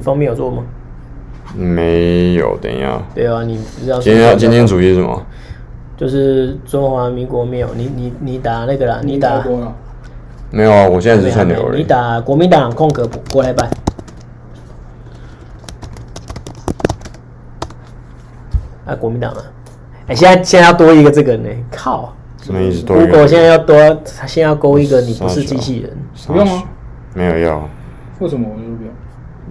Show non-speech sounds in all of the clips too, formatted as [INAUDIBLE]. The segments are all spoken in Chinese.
方面有做吗？没有，等一下。对啊，你不知道今天要今天主题是什么？就是中华民国没有你你你打那个啦，你打没有啊？我现在是串流了。你打国民党空格过来办。啊，国民党啊！哎、欸，现在现在要多一个这个呢？靠！什么意思？如果现在要多，他现在要勾一个，你不是机器人，不用吗？没有要。为什么我就不用？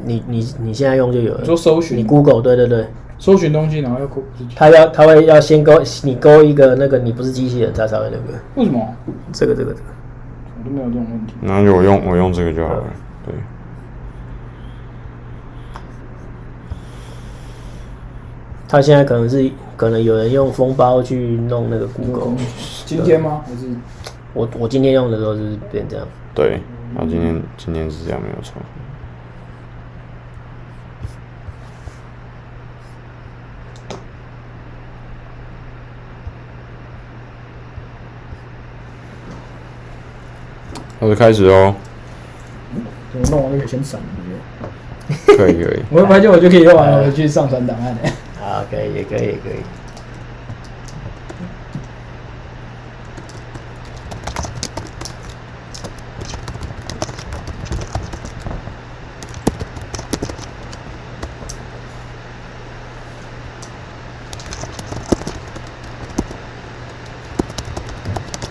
你你你现在用就有了。说搜寻，你 Google 对对对，搜寻东西然后要勾。他要他会要先勾你勾一个那个你不是机器人，他才会那个。为什么？这个这个这个，我都没有这种问题。那就我用我用这个就好了。对。他现在可能是可能有人用封包去弄那个 Google。今天吗？还是我我今天用的时候是变这样。对，他今天今天是这样没有错。好的，开始哦。怎么弄完那个先闪？可以可以。[LAUGHS] 我会发现我就可以用完了，我去上传档案。好，可以，也可以，也可以。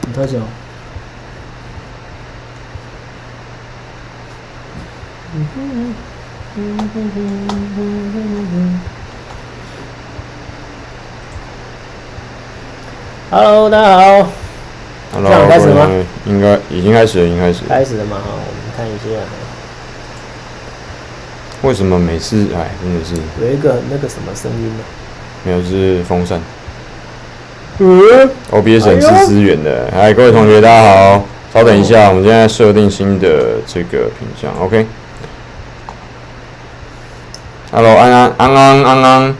你开始哦。嗯哼嗯哼嗯哼嗯哼 Hello，大家好。Hello，这样开始吗？应该已经开始了，已经开始了。开始了吗？哈，我们看一下。为什么每次哎，真的是有一个那个什么声音呢？没有，是风扇。嗯，OBS 很吃资源的。哎，各位同学，大家好。稍等一下，我们现在设定新的这个品相。OK。Hello，安安安安安安。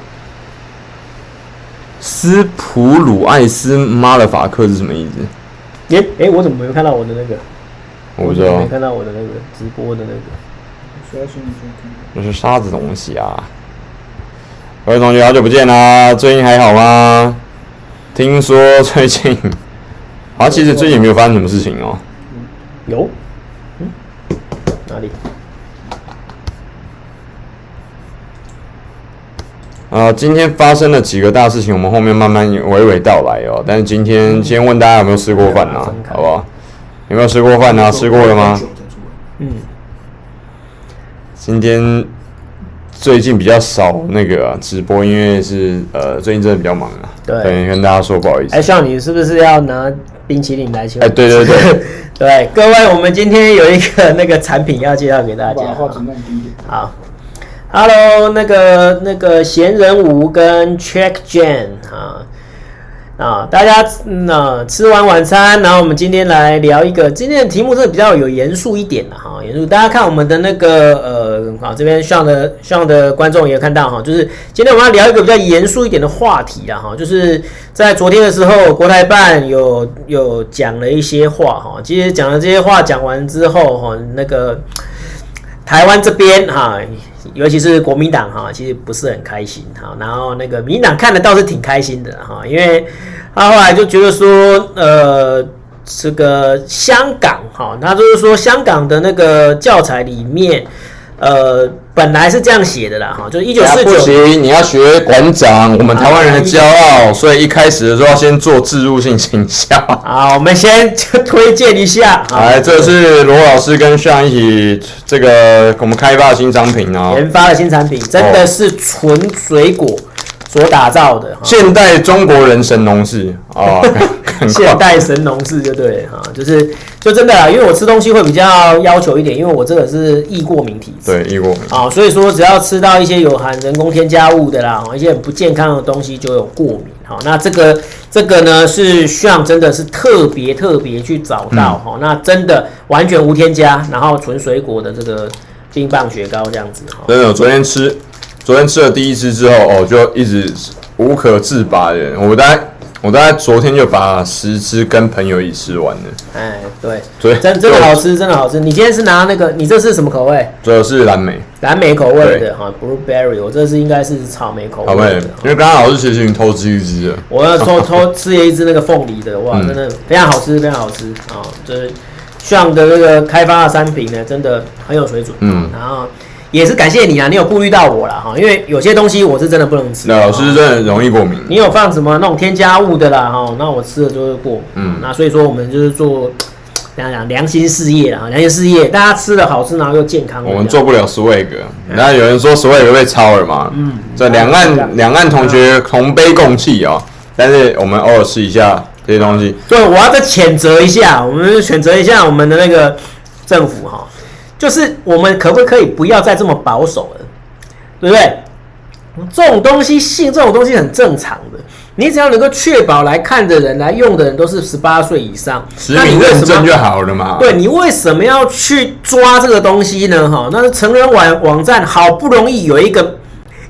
斯普鲁艾斯马勒法克是什么意思？耶，哎，我怎么没有看到我的那个？我不知道。没看到我的那个直播的那个。这是啥子东西啊？各位同学，好久不见啦！最近还好吗？听说最近，[LAUGHS] 啊，其实最近没有发生什么事情哦。有？嗯？哪里？呃，今天发生了几个大事情，我们后面慢慢娓娓道来哦。但是今天先问大家有没有吃过饭呢、啊？好不好？有没有吃过饭呢、啊？吃过了吗？嗯。今天最近比较少那个、啊、直播，因为是呃最近真的比较忙啊。对。跟大家说不好意思。哎，像你是不是要拿冰淇淋来请？哎，对对对。[LAUGHS] 对，各位，我们今天有一个那个产品要介绍给大家。好。Hello，那个那个闲人吴跟 Check Jane 啊啊，大家那、吃完晚餐，然后我们今天来聊一个今天的题目是比较有严肃一点的哈，严肃。大家看我们的那个呃啊这边上的上的观众也看到哈，就是今天我们要聊一个比较严肃一点的话题了哈，就是在昨天的时候，国台办有有讲了一些话哈，其实讲了这些话讲完之后哈，那个台湾这边哈。尤其是国民党哈，其实不是很开心哈。然后那个民党看的倒是挺开心的哈，因为他后来就觉得说，呃，这个香港哈，他就是说香港的那个教材里面，呃。本来是这样写的啦，哈，就是一九四九。不行，你要学馆长，我们台湾人的骄傲，所以一开始的时候要先做置入性形象。[LAUGHS] 好，我们先推荐一下。[LAUGHS] 来，这是罗老师跟上一起这个我们开发的新商品哦，研发的新产品真的是纯水果所打造的，现代中国人神农氏 [LAUGHS] 啊，现代神农氏就对哈，就是。就真的啦，因为我吃东西会比较要求一点，因为我这个是易过敏体质。对，易过敏。啊，所以说只要吃到一些有含人工添加物的啦，一些很不健康的东西就有过敏。好，那这个这个呢是需要真的是特别特别去找到哈、嗯，那真的完全无添加，然后纯水果的这个冰棒雪糕这样子哈。真的，我昨天吃，昨天吃了第一只之后哦，就一直无可自拔的，我大概。我大概昨天就把十只跟朋友一起吃完了。哎，对，真真的好吃，真的好吃。你今天是拿那个，你这是什么口味？这是蓝莓。蓝莓口味的哈，blueberry，我这是应该是草莓口味的。因为刚刚老师其实已经偷吃一只了。我要偷偷 [LAUGHS] 吃了一只那个凤梨的，哇，真的非常好吃，非常好吃啊！就是像的那个开发的商品呢，真的很有水准。嗯，然后也是感谢你啊，你有顾虑到我了哈，因为有些东西我是真的不能吃。那老师真的容易过敏。你有放什么那种添加物的啦哈？那我吃了就会过敏。嗯，那所以说我们就是做。讲讲良心事业啊，良心事业，大家吃的好吃，然后又健康。我们做不了 swag，那有人说 swag 被抄了嘛？嗯，这两岸两岸同学同悲共气啊，但是我们偶尔吃一下这些东西。对，我要再谴责一下，我们谴责一下我们的那个政府哈，就是我们可不可以不要再这么保守了，对不对？这种东西信这种东西很正常的。你只要能够确保来看的人、来用的人都是十八岁以上，那你认证就好了嘛。对，你为什么要去抓这个东西呢？哈，那是成人网网站好不容易有一个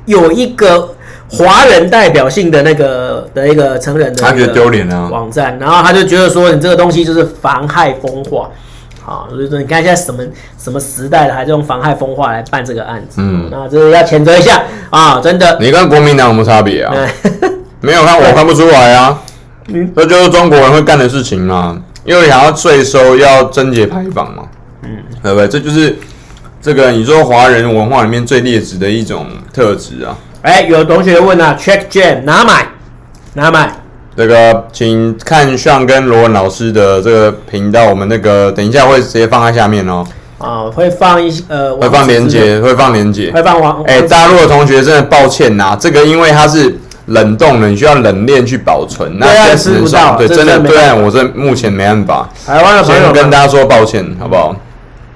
有一个华人代表性的那个的一个成人的，他觉得丢脸啊网站，然后他就觉得说你这个东西就是妨害风化。啊，就是说你看现在什么什么时代了，还是用妨害风化来办这个案子？嗯，那这是要谴责一下啊！真的，你跟国民党有什么差别啊？[LAUGHS] 没有看，我看不出来啊。嗯，这就是中国人会干的事情嘛，因为想要税收，要贞节牌坊嘛。嗯，对不对？这就是这个你说华人文化里面最劣质的一种特质啊。哎，有同学问啊，Check Jam 哪买？哪买？这个，请看上跟罗文老师的这个频道，我们那个等一下会直接放在下面哦。啊，会放一些呃，会放连接，会放连接，会放网。哎，大陆的同学真的抱歉呐，这个因为它是冷冻的，你需要冷链去保存，那现在吃不到。对，真的，对岸我这目前没办法。台湾的朋友跟大家说抱歉，好不好？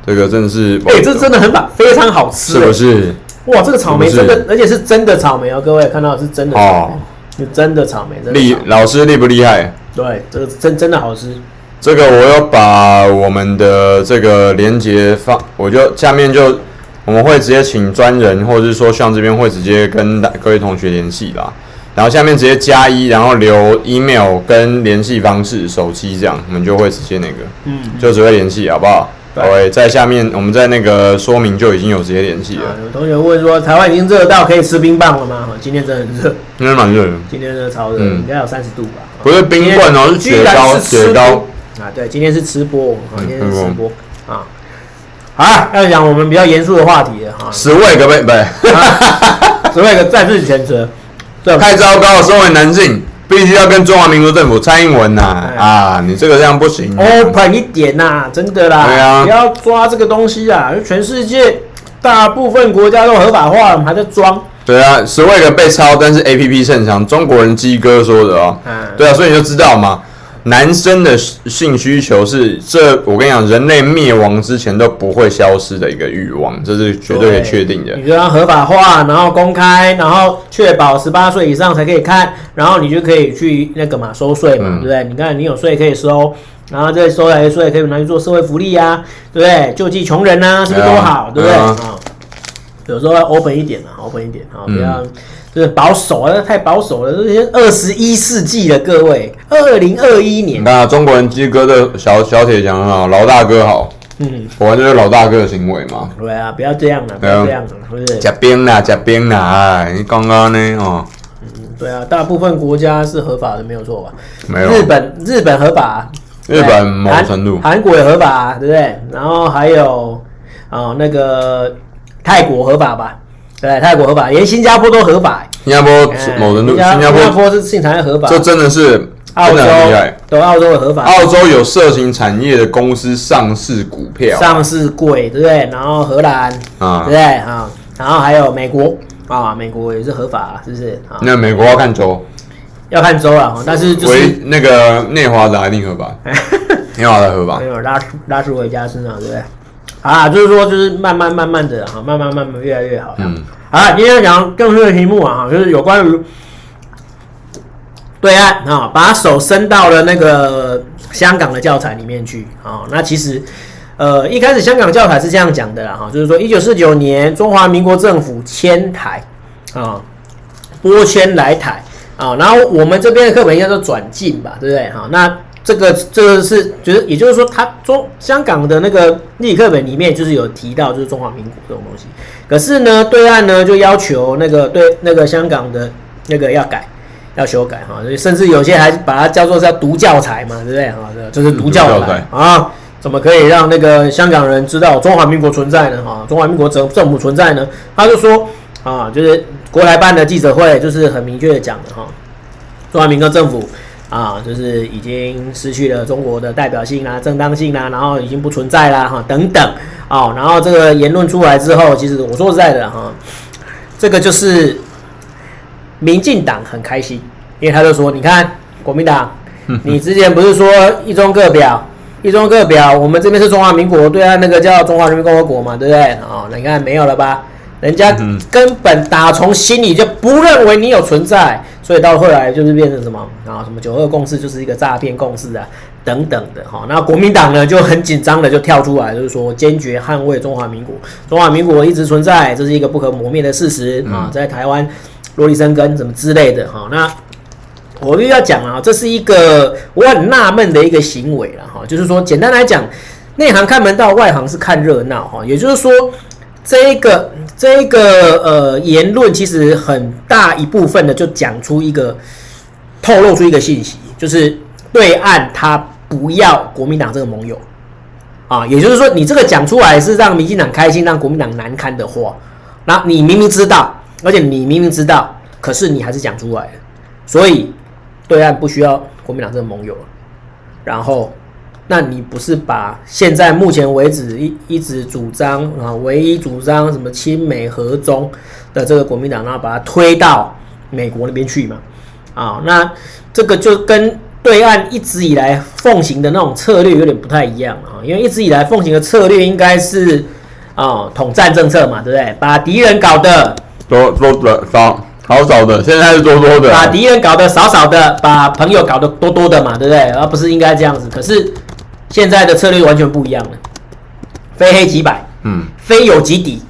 这个真的是，哎，这真的很棒，非常好吃，是不是？哇，这个草莓真的，而且是真的草莓哦，各位看到是真的草莓。是真的草莓，厉老师厉不厉害？对，这个真真的好吃。这个我要把我们的这个连接放，我就下面就我们会直接请专人，或者是说像这边会直接跟各位同学联系啦。然后下面直接加一，然后留 email 跟联系方式、手机这样，我们就会直接那个，嗯，就只会联系，好不好？对，在下面我们在那个说明就已经有直接联系了。有同学问说，台湾已经热到可以吃冰棒了吗？今天真的很热，今天蛮热的。今天热超热，应该有三十度吧？不是冰棍哦，是雪糕，雪糕。啊，对，今天是吃播，今天是吃播啊。好，要讲我们比较严肃的话题了哈。十位可不可以？不，十位可再次谴责，太糟糕了，身为男性。必须要跟中华民国政府蔡英文呐啊！你这个这样不行，open 一点呐，真的啦，对啊，不要抓这个东西啊！全世界大部分国家都合法化了，我们还在装。对啊，十位个被抄，但是 APP 正常，中国人鸡哥说的哦。嗯，对啊，所以你就知道嘛。男生的性需求是这，我跟你讲，人类灭亡之前都不会消失的一个欲望，这是绝对可以确定的。你就要合法化，然后公开，然后确保十八岁以上才可以看，然后你就可以去那个嘛收税嘛，嗯、对不对？你看你有税可以收，然后这收来的税可以拿去做社会福利呀、啊，对不对？救济穷人呐、啊，是不是多好？对不对？啊、嗯，有时候要 open 一点嘛，open 一点啊，不要。就是保守啊，太保守了。这些二十一世纪的各位，二零二一年。那中国人鸡哥的小小铁讲啊，老大哥好。嗯，果然就是老大哥的行为嘛。对啊，不要这样了，不要这样了，是不是？加冰啦，加冰啦！你刚刚呢？哦。嗯，对啊，大部分国家是合法的，没有错吧？没有。日本，日本合法。日本某程度。韩国也合法，对不对？然后还有啊，那个泰国合法吧？对，泰国合法，连新加坡都合法。新加坡某程度，新加坡是性产业合法。这真的是澳洲都澳洲的合法。澳洲有色情产业的公司上市股票，上市贵，对不对？然后荷兰啊，对不对啊？然后还有美国啊，美国也是合法，是不是？那美国要看州，要看州啊。但是就是那个内华达一定合法，[LAUGHS] 内华达合法。没有拉拉斯维加斯啊，对不对？啊，就是说，就是慢慢慢慢的哈，慢慢慢慢越来越好。嗯，好了，今天讲更多的题目啊，就是有关于对岸啊，把手伸到了那个香港的教材里面去啊。那其实，呃，一开始香港教材是这样讲的啦，哈，就是说一九四九年中华民国政府迁台啊，拨迁来台啊，然后我们这边的课本应该说转进吧，对不对？哈，那这个这个是就是也就是说，他中香港的那个历史课本里面就是有提到，就是中华民国这种东西。可是呢，对岸呢就要求那个对那个香港的那个要改，要修改哈，甚至有些还把它叫做是要读教材嘛，对不对啊？这就是读教材啊，怎么可以让那个香港人知道中华民国存在呢？哈，中华民国政政府存在呢？他就说啊，就是国台办的记者会就是很明确的讲的哈，中华民国政府。啊，就是已经失去了中国的代表性啊、正当性啊，然后已经不存在啦，哈，等等，哦，然后这个言论出来之后，其实我说实在的，哈，这个就是民进党很开心，因为他就说，你看国民党，[LAUGHS] 你之前不是说一中各表，一中各表，我们这边是中华民国，对啊，那个叫中华人民共和国嘛，对不对？哦，那你看没有了吧？人家根本打从心里就不认为你有存在。所以到后来就是变成什么啊？什么九二共识就是一个诈骗共识啊，等等的哈。那国民党呢就很紧张的就跳出来，就是说坚决捍卫中华民国，中华民国一直存在，这是一个不可磨灭的事实啊，在台湾落地生根什么之类的哈。那我又要讲啊，这是一个我很纳闷的一个行为了哈，就是说简单来讲，内行看门道，外行是看热闹哈，也就是说。这一个这一个呃言论，其实很大一部分的就讲出一个透露出一个信息，就是对岸他不要国民党这个盟友啊，也就是说你这个讲出来是让民进党开心，让国民党难堪的话，那你明明知道，而且你明明知道，可是你还是讲出来了，所以对岸不需要国民党这个盟友，然后。那你不是把现在目前为止一一直主张啊，唯一主张什么亲美和中的这个国民党，然后把它推到美国那边去嘛？啊，那这个就跟对岸一直以来奉行的那种策略有点不太一样啊，因为一直以来奉行的策略应该是啊统战政策嘛，对不对？把敌人搞得多多的少少少的，现在是多多的，把敌人搞得少少的，把朋友搞得多多的嘛，对不对？而不是应该这样子，可是。现在的策略完全不一样了，非黑即白，嗯，非友即敌，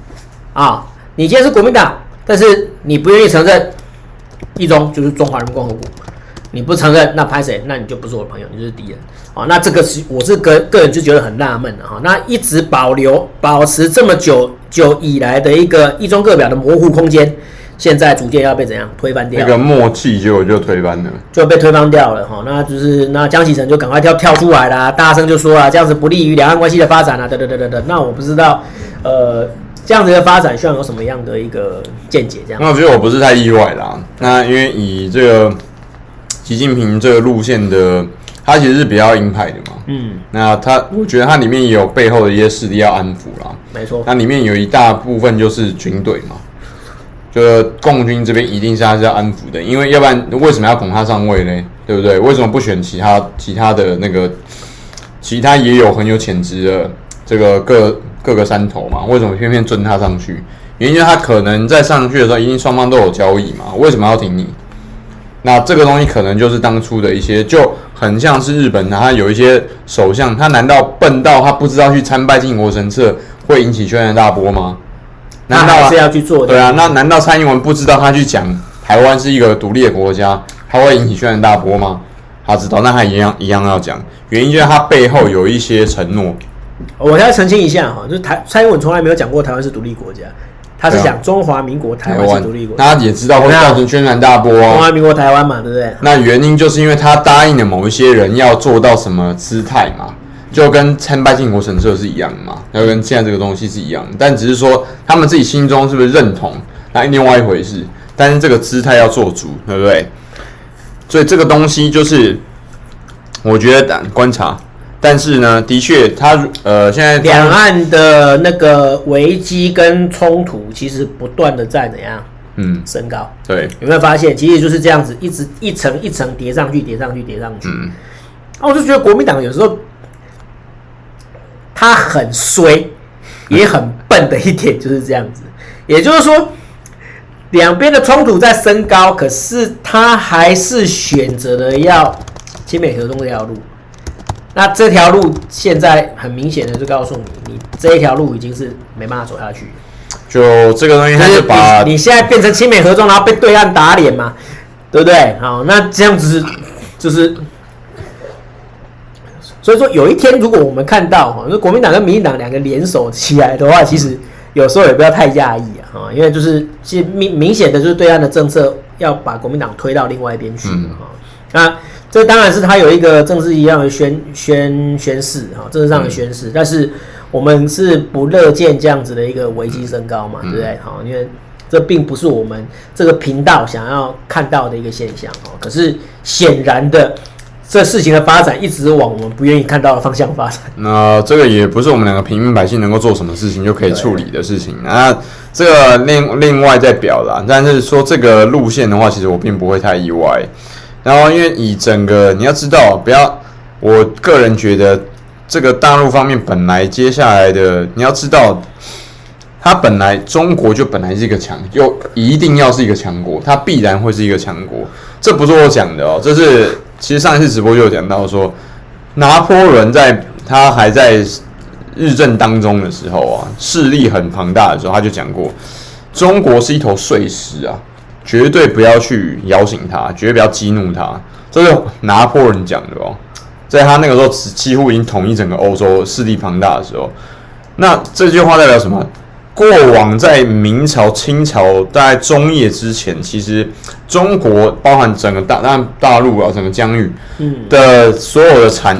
啊，你今天是国民党，但是你不愿意承认一中就是中华人民共和国，你不承认，那拍谁？那你就不是我的朋友，你就是敌人，啊，那这个是我是个个人就觉得很纳闷的哈，那一直保留保持这么久久以来的一个一中各表的模糊空间。现在逐渐要被怎样推翻掉？那个默契就就推翻了，就被推翻掉了哈。那就是那江启臣就赶快跳跳出来啦，大声就说啊，这样子不利于两岸关系的发展啊，等等等等等。那我不知道，呃，这样子的发展需要有什么样的一个见解？这样。那我觉得我不是太意外啦。那因为以这个习近平这个路线的，他其实是比较鹰派的嘛。嗯。那他，我觉得他里面也有背后的一些势力要安抚啦。没错。那里面有一大部分就是军队嘛。就共军这边一定是他是要安抚的，因为要不然为什么要捧他上位呢？对不对？为什么不选其他其他的那个其他也有很有潜质的这个各各个山头嘛？为什么偏偏尊他上去？原因就是他可能在上去的时候，一定双方都有交易嘛？为什么要挺你？那这个东西可能就是当初的一些，就很像是日本，他有一些首相，他难道笨到他不知道去参拜靖国神社会引起轩然大波吗？难道是要去做的？对啊，那难道蔡英文不知道他去讲台湾是一个独立的国家，他会引起轩然大波吗？他知道，那他一样一样要讲，原因就是他背后有一些承诺。我再澄清一下哈，就是台蔡英文从来没有讲过台湾是独立国家，他是讲中华民国台湾是独立国家。大家也知道会造成轩然大波哦。中华民国台湾嘛，对不对？那原因就是因为他答应了某一些人要做到什么姿态嘛。就跟参拜靖国神社是一样的嘛，要跟现在这个东西是一样的，但只是说他们自己心中是不是认同，那另外一回事。但是这个姿态要做足，对不对？所以这个东西就是我觉得观察，但是呢，的确他呃现在两岸的那个危机跟冲突其实不断的在怎样嗯升高，对，有没有发现？其实就是这样子，一直一层一层叠上去，叠上去，叠上去。嗯，啊我就觉得国民党有时候。他很衰，也很笨的一点就是这样子，也就是说，两边的冲突在升高，可是他还是选择了要亲美合中这条路。那这条路现在很明显的就告诉你，你这一条路已经是没办法走下去。就这个东西，他就把你，你现在变成亲美合众，然后被对岸打脸嘛，对不对？好，那这样子就是。所以说有一天如果我们看到哈，那国民党跟民进党两个联手起来的话，其实有时候也不要太讶异啊，哈，因为就是其实明明显的就是对岸的政策要把国民党推到另外一边去哈。嗯、那这当然是他有一个政治一样的宣宣宣誓哈，政治上的宣誓，嗯、但是我们是不乐见这样子的一个危机升高嘛，嗯、对不对？哈，因为。这并不是我们这个频道想要看到的一个现象哦。可是显然的，这事情的发展一直往我们不愿意看到的方向发展。[LAUGHS] 那这个也不是我们两个平民百姓能够做什么事情就可以处理的事情。那这个另另外再表达，但是说这个路线的话，其实我并不会太意外。然后因为以整个你要知道，不要，我个人觉得这个大陆方面本来接下来的你要知道。它本来中国就本来是一个强，又一定要是一个强国，它必然会是一个强国。这不是我讲的哦，这是其实上一次直播就有讲到说，拿破仑在他还在日正当中的时候啊，势力很庞大的时候，他就讲过，中国是一头睡狮啊，绝对不要去摇醒他，绝对不要激怒他。这是拿破仑讲的哦，在他那个时候几乎已经统一整个欧洲势力庞大的时候，那这句话代表什么？过往在明朝、清朝大概中叶之前，其实中国包含整个大大大陆啊，整个疆域的所有的产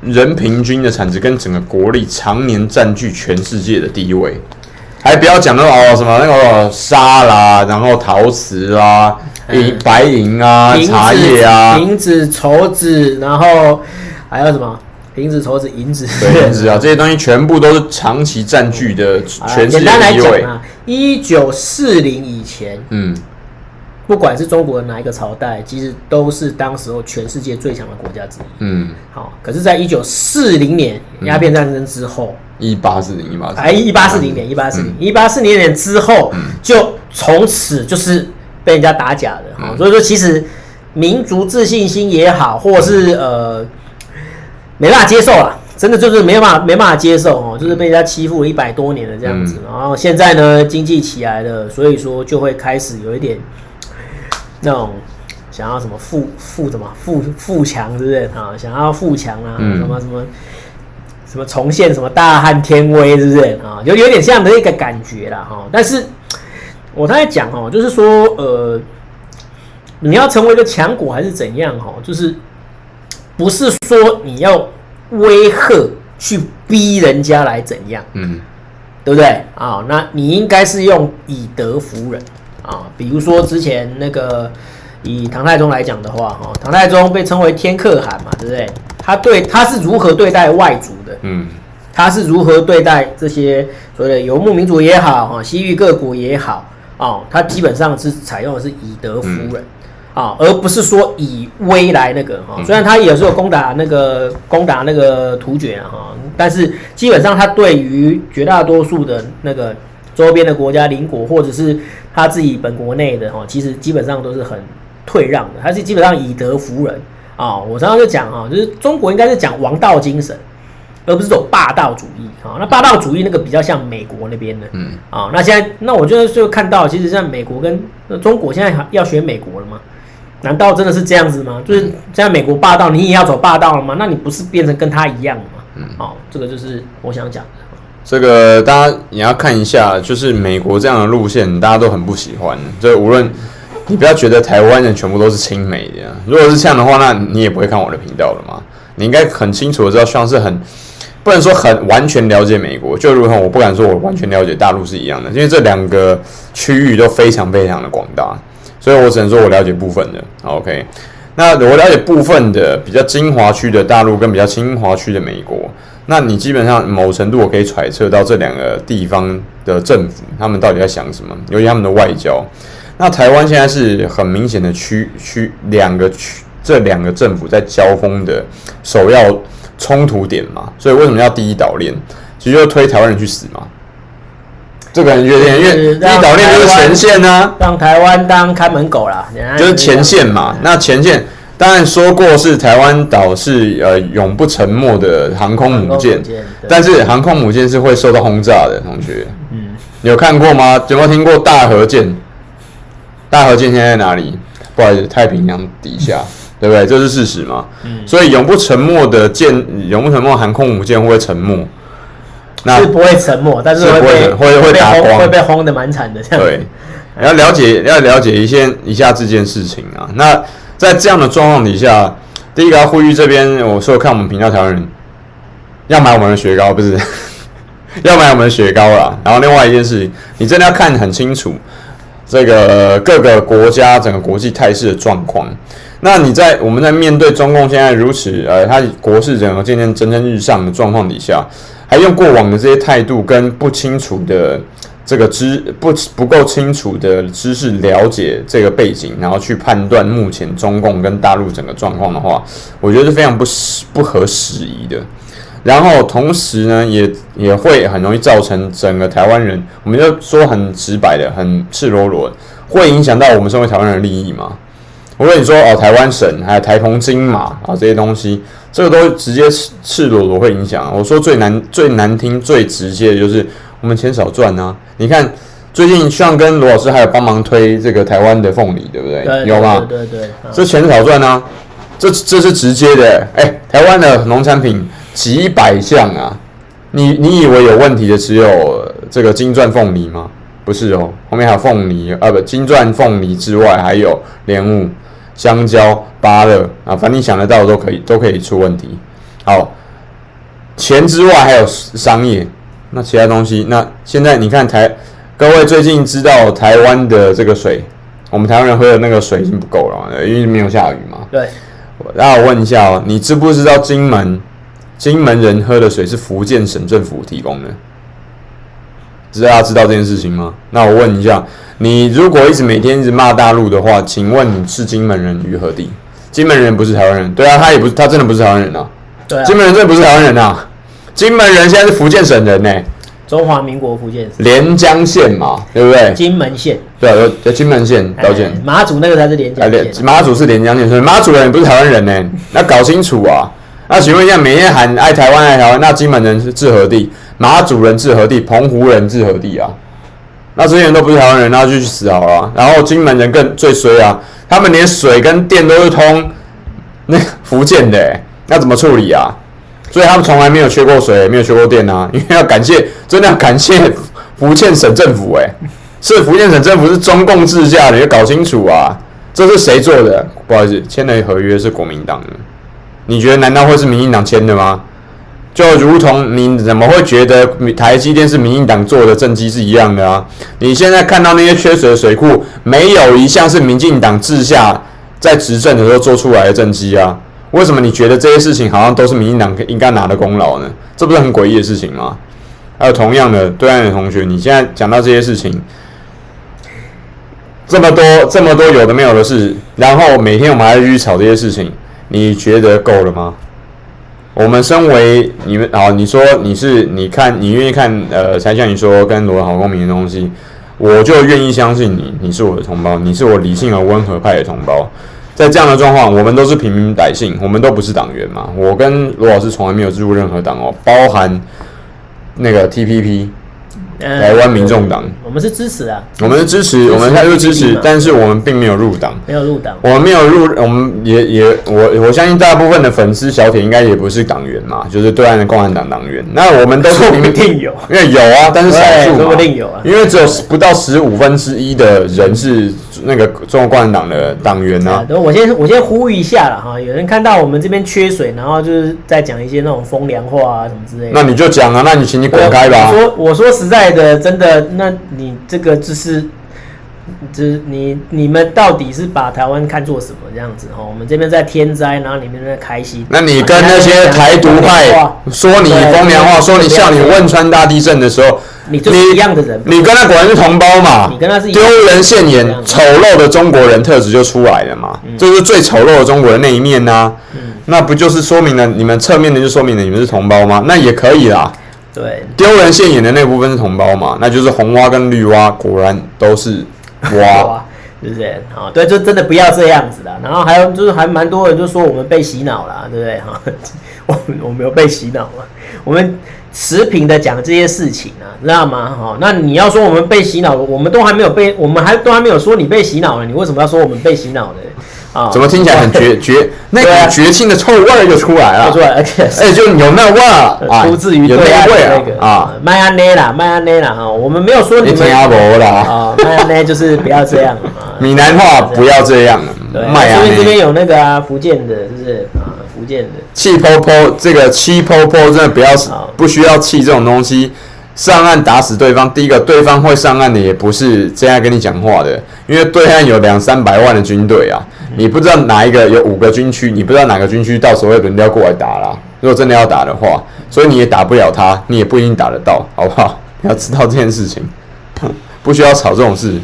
人平均的产值跟整个国力常年占据全世界的第一位，还不要讲那哦什么那个沙啦，然后陶瓷啦、银白银啊、茶叶啊、银子、绸子，然后还有什么？银子、绸子、银子，对，银子啊，这些东西全部都是长期占据的 [LAUGHS] 全世界第一位。简单来讲啊，一九四零以前，嗯，不管是中国的哪一个朝代，其实都是当时候全世界最强的国家之一。嗯，好，可是，在一九四零年鸦片战争之后，一八四零一八，哎，一八四零年，一八四零，一八四零年之后，就从此就是被人家打假的。哈，所以说，其实民族自信心也好，或是呃。没办法接受了，真的就是没办法，没办法接受哦，就是被人家欺负了一百多年了这样子，然后现在呢，经济起来了，所以说就会开始有一点那种想要什么富富什么富富强，对不对啊？想要富强啊，什么什么什么重现什么大汉天威，是不是啊？就有点这样的一个感觉啦哈。但是我刚才讲哦，就是说呃，你要成为一个强国还是怎样哈？就是。不是说你要威吓去逼人家来怎样，嗯，对不对啊、哦？那你应该是用以德服人啊、哦。比如说之前那个以唐太宗来讲的话，哈、哦，唐太宗被称为天可汗嘛，对不对？他对他是如何对待外族的？嗯，他是如何对待这些所谓的游牧民族也好，哈，西域各国也好，哦，他基本上是采用的是以德服人。嗯啊，而不是说以威来那个哈，虽然他有时候攻打那个攻打那个突厥哈，但是基本上他对于绝大多数的那个周边的国家邻国，或者是他自己本国内的哈，其实基本上都是很退让的，他是基本上以德服人啊。我常常就讲哈，就是中国应该是讲王道精神，而不是走霸道主义啊。那霸道主义那个比较像美国那边的，嗯啊，那现在那我就就看到，其实像美国跟中国现在要学美国了吗？难道真的是这样子吗？就是现在美国霸道，你也要走霸道了吗？那你不是变成跟他一样了吗？嗯，好，这个就是我想讲的。这个大家也要看一下，就是美国这样的路线，大家都很不喜欢。所以无论你不要觉得台湾人全部都是亲美的，如果是这样的话，那你也不会看我的频道了嘛。你应该很清楚的知道，像是很不能说很完全了解美国，就如同我不敢说我完全了解大陆是一样的，因为这两个区域都非常非常的广大。所以我只能说我了解部分的，OK。那我了解部分的比较精华区的大陆跟比较精华区的美国，那你基本上某程度我可以揣测到这两个地方的政府他们到底在想什么，尤其他们的外交。那台湾现在是很明显的区区两个区这两个政府在交锋的首要冲突点嘛，所以为什么要第一岛链？其实就推台湾人去死嘛。这个很约定，因为第一岛链就是前线呢、啊，让台湾当看门狗啦，就是前线嘛。那前线当然说过是台湾岛是呃永不沉没的航空母舰，但是航空母舰是会受到轰炸的。同学，嗯，有看过吗？有没有听过大和舰？大和舰现在在哪里？不好意思，太平洋底下。对不对？这是事实嘛。嗯。所以永不沉没的舰，永不沉没航空母舰会沉没？那是不会沉没，但是会被会会打光，会被轰的蛮惨的。这样对，要了解要了解一些一下这件事情啊。那在这样的状况底下，第一个要呼吁这边，我说看我们频道台湾人要买我们的雪糕，不是 [LAUGHS] 要买我们的雪糕啦。然后另外一件事情，你真的要看很清楚这个各个国家整个国际态势的状况。那你在我们在面对中共现在如此呃，他国事整个渐渐蒸蒸日上的状况底下。还用过往的这些态度跟不清楚的这个知不不够清楚的知识了解这个背景，然后去判断目前中共跟大陆整个状况的话，我觉得是非常不不合时宜的。然后同时呢，也也会很容易造成整个台湾人，我们就说很直白的、很赤裸裸，会影响到我们身为台湾人的利益吗？我跟你说哦，台湾省还有台澎金马啊这些东西。这个都直接赤赤裸裸会影响。我说最难最难听最直接的就是我们钱少赚啊！你看最近像跟罗老师还有帮忙推这个台湾的凤梨，对不对？对有吗？对对，对，对。这钱少赚啊！这这是直接的。哎，台湾的农产品几百项啊！你你以为有问题的只有这个金钻凤梨吗？不是哦，后面还有凤梨啊，不，金钻凤梨之外还有莲雾。香蕉、芭乐啊，反正你想得到的都可以，都可以出问题。好，钱之外还有商业，那其他东西，那现在你看台，各位最近知道台湾的这个水，我们台湾人喝的那个水已经不够了，因为没有下雨嘛。对。那我问一下哦，你知不知道金门，金门人喝的水是福建省政府提供的？知道大家知道这件事情吗？那我问一下。你如果一直每天一直骂大陆的话，请问你是金门人于何地？金门人不是台湾人，对啊，他也不是，他真的不是台湾人啊。对啊，金门人真的不是台湾人啊。金门人现在是福建省人呢、欸。中华民国福建省。连江县嘛，对不对？金门县。对啊，叫金门县，抱歉。马祖那个才是连江县。马祖是连江县，所以马祖人不是台湾人呢、欸。那搞清楚啊。那请问一下，每天喊爱台湾爱台湾，那金门人是治何地？马祖人治何地？澎湖人治何地啊？那这些人都不是台湾人，那就去死好了。然后金门人更最衰啊，他们连水跟电都是通那福建的，那怎么处理啊？所以他们从来没有缺过水，没有缺过电啊。[LAUGHS] 因为要感谢，真的要感谢福建省政府，哎，是福建省政府是中共治下的，要搞清楚啊。这是谁做的？不好意思，签的合约是国民党的。你觉得难道会是民进党签的吗？就如同你怎么会觉得台积电是民进党做的政绩是一样的啊？你现在看到那些缺水的水库，没有一项是民进党治下在执政的时候做出来的政绩啊？为什么你觉得这些事情好像都是民进党应该拿的功劳呢？这不是很诡异的事情吗？还有同样的对岸的同学，你现在讲到这些事情，这么多这么多有的没有的事，然后每天我们还继续吵这些事情，你觉得够了吗？我们身为你们啊，你说你是你看你愿意看呃，才像你说跟罗好公民的东西，我就愿意相信你，你是我的同胞，你是我理性而温和派的同胞。在这样的状况，我们都是平民百姓，我们都不是党员嘛。我跟罗老师从来没有入任何党哦，包含那个 TPP。台湾民众党，我们是支持啊，我们是支持，我们态度支持，但是我们并没有入党，没有入党，我们没有入，我们也也我我相信大部分的粉丝小铁应该也不是党员嘛，就是对岸的共产党党员，那我们都是说不定有，[LAUGHS] 因为有啊，但是少数，说不定有啊，因为只有不到十五分之一的人是那个中国共产党的党员呢。等我先我先呼吁一下了哈，有人看到我们这边缺水，然后就是在讲一些那种风凉话啊什么之类的，那你就讲啊，那你请你滚开吧。我说我说实在的，真的。那你这个就是，就是你你们到底是把台湾看作什么这样子哦？我们这边在天灾，然后你们在开心。那你跟那些台独派说你风凉话，说你像你汶川大地震的时候，你就是一样的人，你跟他果然是同胞嘛？你跟他是丢人现眼、丑陋的中国人特质就出来了嘛？这是最丑陋的中国人那一面呐。那不就是说明了你们侧面的就说明了你们是同胞吗？那也可以啦。对，丢人现眼的那部分是同胞嘛？那就是红蛙跟绿蛙，果然都是 [LAUGHS] 蛙，是不是？好，对，就真的不要这样子了。然后还有就是还蛮多人就说我们被洗脑了，对不对？哈，[LAUGHS] 我我没有被洗脑嘛？我们持平的讲这些事情啊，知道吗？哈，那你要说我们被洗脑，我们都还没有被，我们还都还没有说你被洗脑了，你为什么要说我们被洗脑呢？啊，怎么听起来很绝 [LAUGHS] 绝？那个绝情的臭味儿就出来了，出来，[LAUGHS] 而且哎，就有那味儿，[LAUGHS] 出自于对岸那个啊，麦安内啦，麦安内啦哈，我们没有说你们阿伯啦啊，麦安内就是不要这样啊，闽南话不要这样，对，麦安内这边有那个啊，福建的，是不是？啊？福建的。气泡泡，这个气泡泡真的不要，不需要气这种东西。上岸打死对方，第一个对方会上岸的也不是这样跟你讲话的，因为对岸有两三百万的军队啊，你不知道哪一个有五个军区，你不知道哪个军区到时候会轮调过来打啦。如果真的要打的话，所以你也打不了他，你也不一定打得到，好不好？[LAUGHS] 你要知道这件事情，[LAUGHS] 不需要吵这种事。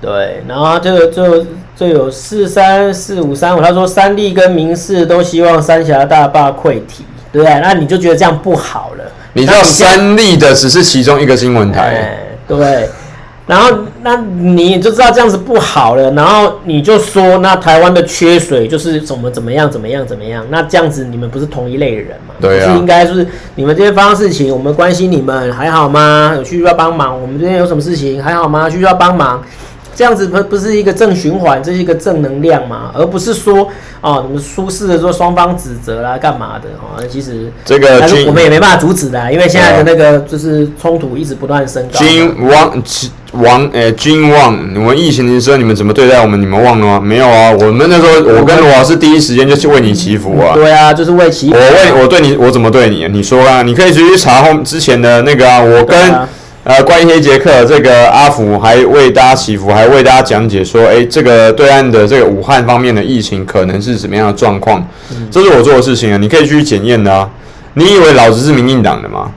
对，然后这个就就有四三四五三五，他说三立跟民视都希望三峡大坝溃堤，对不对？那你就觉得这样不好了。你知道三立的只是其中一个新闻台，欸，对，然后那你就知道这样子不好了，然后你就说那台湾的缺水就是怎么怎么样怎么样怎么样，那这样子你们不是同一类的人嘛？对啊，是应该就是你们这边发生事情，我们关心你们还好吗？有需要帮忙？我们这边有什么事情还好吗？需要帮忙？这样子不不是一个正循环，这是一个正能量嘛？而不是说哦，你们舒适的时候双方指责啦，干嘛的哦？其实这个我们也没办法阻止的，因为现在的那个就是冲突一直不断升高。君王王诶，君王，你们疫情的时候你们怎么对待我们？你们忘了吗？没有啊，我们那时候我跟罗老师第一时间就去为你祈福啊。对啊，就是为祈福。我为我对你，我怎么对你？你说啊，你可以直接查后之前的那个啊，我跟。呃，关于黑杰克，这个阿福还为大家祈福，还为大家讲解说，哎，这个对岸的这个武汉方面的疫情可能是什么样的状况？嗯、这是我做的事情啊，你可以去检验的啊。你以为老子是民进党的吗？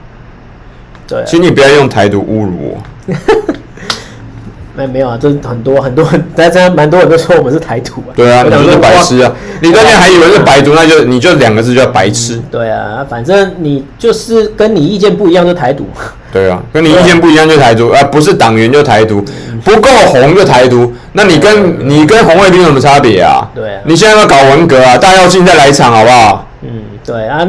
对、啊，请你不要用台独侮辱我。[LAUGHS] 没没有啊，这很多很多，大家蛮多人都说我们是台独啊。对啊，你就是白痴啊！你那边还以为是白独，那就你就两个字叫白痴。对啊，反正你就是跟你意见不一样就台独。对啊，跟你意见不一样就台独，啊，不是党员就台独，不够红就台独。那你跟你跟红卫兵有什么差别啊？对啊，你现在要搞文革啊？大跃进再来一场好不好？嗯，对啊，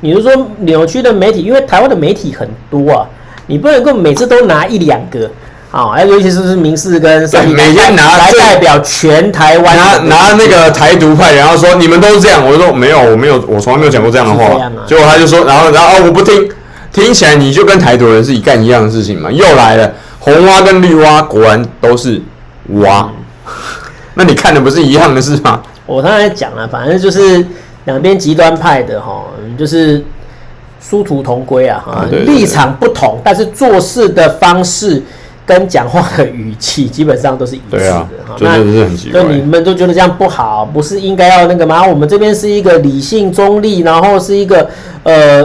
你是说扭曲的媒体，因为台湾的媒体很多啊，你不能够每次都拿一两个。啊，还尤其是是民视跟三立，每天拿来代表全台湾，拿拿那个台独派，然后说你们都是这样，我就说没有，我没有，我从来没有讲过这样的话。啊、结果他就说，然后然后、哦、我不听，听起来你就跟台独人是一干一样的事情嘛。又来了，红蛙跟绿蛙果然都是蛙，嗯、那你看的不是一样的事吗？我刚才讲了，反正就是两边极端派的哈，就是殊途同归啊哈，立场不同，但是做事的方式。跟讲话的语气基本上都是一致的，哈、啊，那就你们都觉得这样不好，不是应该要那个吗？我们这边是一个理性中立，然后是一个呃，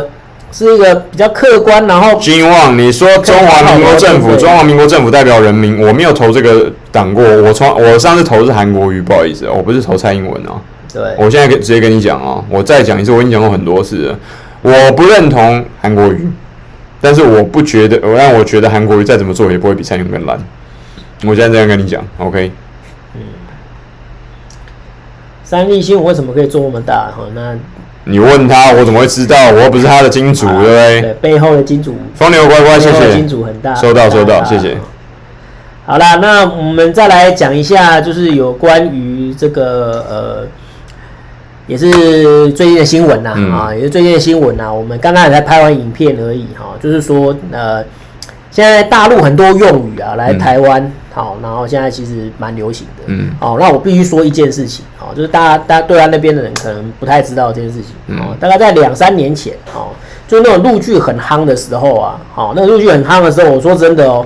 是一个比较客观，然后。金旺，你说中华民国政府，中华民国政府代表人民，我没有投这个党过，我从我上次投是韩国瑜，不好意思，我不是投蔡英文哦。对，我现在直接跟你讲哦，我再讲一次，我已经讲过很多次了，我不认同韩国瑜。但是我不觉得，我让我觉得韩国瑜再怎么做也不会比蔡英文更烂。我现在这样跟你讲，OK？嗯。三立新闻为什么可以做那么大？哈，那你问他，我怎么会知道？我又不是他的金主，对不对？对，背后的金主。风流乖乖，谢谢。金主很大。收到，收到，谢谢。好啦，那我们再来讲一下，就是有关于这个呃。也是最近的新闻呐，嗯、啊，也是最近的新闻呐。我们刚刚也才拍完影片而已，哈，就是说，呃，现在大陆很多用语啊，来台湾，好、嗯，然后现在其实蛮流行的，嗯，好，那我必须说一件事情，好，就是大家，大家对岸那边的人可能不太知道这件事情，嗯，大概在两三年前，哦，就那种陆剧很夯的时候啊，好，那个陆剧很夯的时候，我说真的哦，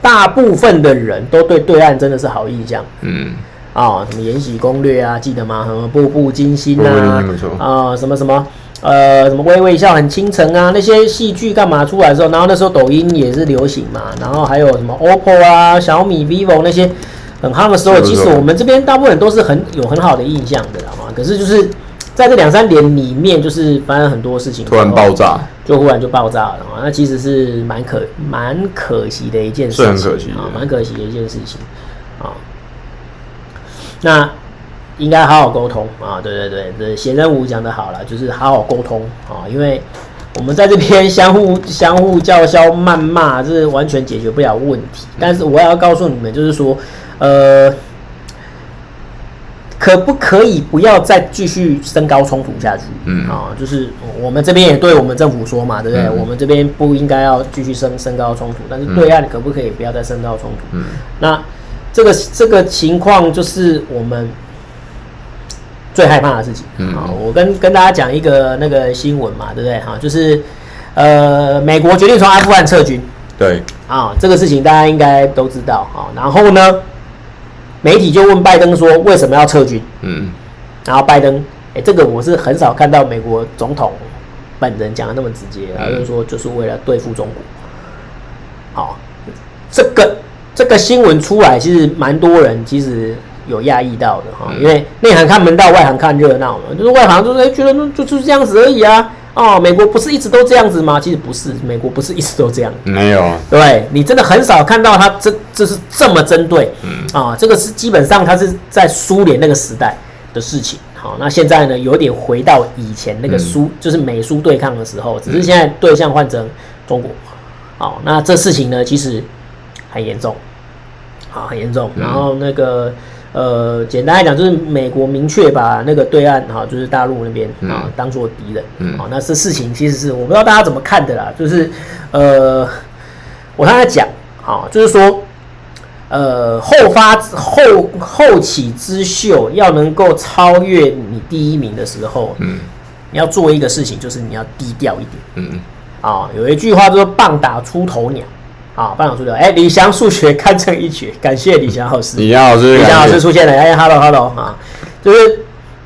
大部分的人都对对岸真的是好印象，嗯。啊、哦，什么《延禧攻略》啊，记得吗？什么《步步惊心》啊，啊、哦，什么什么，呃，什么《微微一笑很倾城》啊，那些戏剧干嘛出来的时候，然后那时候抖音也是流行嘛，然后还有什么 OPPO 啊、小米、vivo 那些很夯的时候，其实我们这边大部分人都是很有很好的印象的，好吗？可是就是在这两三年里面，就是发生很多事情，突然爆炸，就忽然就爆炸了嘛，那其实是蛮可蛮可惜的一件事情，是很可惜啊，蛮可惜的一件事情啊。那应该好好沟通啊！对对对，这闲人五讲的好了，就是好好沟通啊！因为我们在这边相互 [LAUGHS] 相互叫嚣谩骂，这是完全解决不了问题。但是我要告诉你们，就是说，呃，可不可以不要再继续升高冲突下去？嗯啊，就是我们这边也对我们政府说嘛，对不对？嗯、我们这边不应该要继续升升高冲突，但是对岸可不可以不要再升高冲突？嗯，那这个这个情况就是我们最害怕的事情。嗯啊，我跟跟大家讲一个那个新闻嘛，对不对？哈，就是呃，美国决定从阿富汗撤军。对啊，这个事情大家应该都知道啊。然后呢？媒体就问拜登说：“为什么要撤军？”嗯，然后拜登，哎、欸，这个我是很少看到美国总统本人讲的那么直接，然后就说就是为了对付中国。好，这个这个新闻出来，其实蛮多人其实有压抑到的哈，因为内行看门道，外行看热闹嘛，就是外行就是觉得就就是这样子而已啊。哦，美国不是一直都这样子吗？其实不是，美国不是一直都这样。没有，对，你真的很少看到他这这是这么针对。嗯啊，这个是基本上他是在苏联那个时代的事情。好，那现在呢，有点回到以前那个苏，就是美苏对抗的时候，只是现在对象换成中国。好，那这事情呢，其实很严重，好，很严重。然后那个。呃，简单来讲，就是美国明确把那个对岸哈，就是大陆那边啊，当做敌人。嗯。好，那这事情其实是我不知道大家怎么看的啦。就是呃，我刚才讲，啊，就是说，呃，后发后后起之秀要能够超越你第一名的时候，嗯，你要做一个事情，就是你要低调一点。嗯。啊，有一句话就是“棒打出头鸟”。好，班长出来，哎，李翔数学堪称一绝，感谢李翔老师。李翔老师，李翔老师出现了，哎，hello hello 啊，就是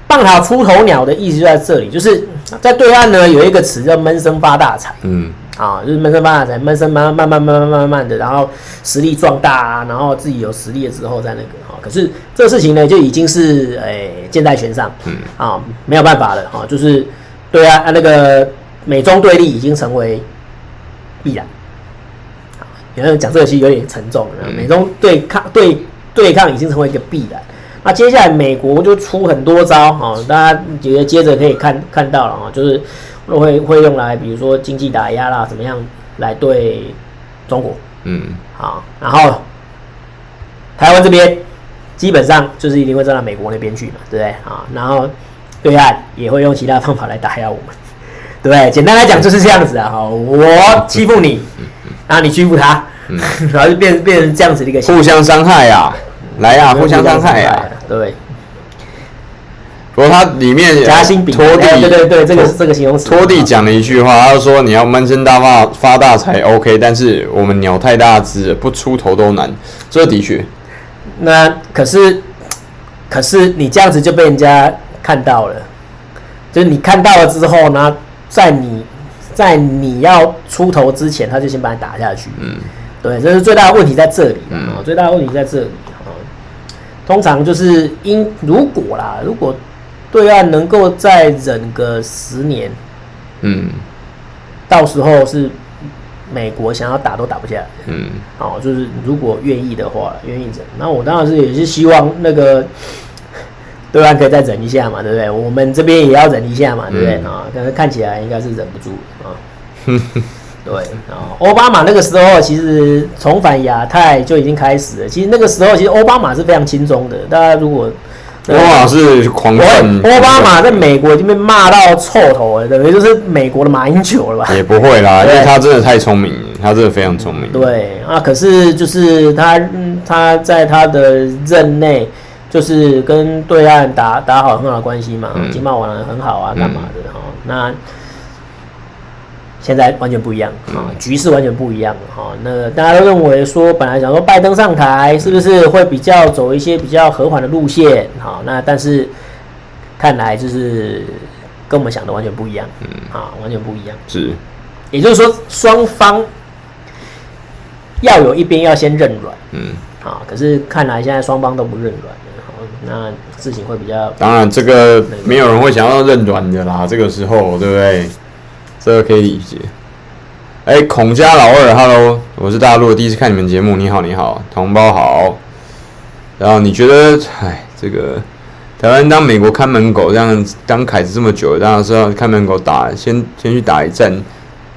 棒打出头鸟的意思就在这里，就是在对岸呢有一个词叫闷声发大财，嗯，啊，就是闷声发大财，闷声慢慢慢慢慢慢慢的，然后实力壮大啊，然后自己有实力了之后再那个，哈，可是这个事情呢就已经是哎箭在弦上，嗯，啊，没有办法了，哈，就是对啊，那个美中对立已经成为必然。讲这个其实有点沉重，美中对抗对对抗已经成为一个必然。那接下来美国就出很多招啊，大家觉得接着可以看看到了啊，就是会会用来比如说经济打压啦，怎么样来对中国？嗯，好，然后台湾这边基本上就是一定会站到美国那边去嘛，对不对啊？然后对岸也会用其他方法来打压我们，对不对？简单来讲就是这样子啊，哈，我欺负你。然后你欺负他，嗯、[LAUGHS] 然后就变变成这样子的一个互相伤害呀、啊，来呀、啊，互相伤害呀、啊，对。不过他里面夹心饼拖地，对对对，这个是这个形容词。拖地讲了一句话，他说你要闷声大发发大财，OK，但是我们鸟太大只，不出头都难。这的确。那可是，可是你这样子就被人家看到了，就是你看到了之后呢，在你。在你要出头之前，他就先把你打下去。嗯，对，这是最大的问题在这里。嗯，最大的问题在这里。通常就是因如果啦，如果对岸能够再忍个十年，嗯，到时候是美国想要打都打不下来。嗯，哦，就是如果愿意的话，愿意忍，那我当然是也是希望那个。对岸可以再忍一下嘛，对不对？我们这边也要忍一下嘛，对不对啊？可是看起来应该是忍不住啊。[LAUGHS] 对啊，奥巴马那个时候其实重返亚太就已经开始了。其实那个时候其实奥巴马是非常轻松的。大家如果奥巴马是狂喷，奥巴马在美国已经被骂到臭头了，等于就是美国的马英九了吧？也不会啦，[LAUGHS] 因为他真的太聪明，他真的非常聪明。对啊，可是就是他他在他的任内。就是跟对岸打打好很好的关系嘛，经贸往来很好啊，干嘛的哈？那现在完全不一样啊，局势完全不一样哈。那大家都认为说，本来想说拜登上台是不是会比较走一些比较和缓的路线？好，那但是看来就是跟我们想的完全不一样，嗯，啊，完全不一样。是，也就是说双方要有一边要先认软，嗯，啊，可是看来现在双方都不认软。那事情会比较，当然这个没有人会想要认软的啦，这个时候对不对？这个可以理解。哎、孔家老二，Hello，我是大陆，第一次看你们节目，你好，你好，同胞好。然后你觉得，哎，这个台湾当美国看门狗这样当凯子这么久，当然是要看门狗打，先先去打一战，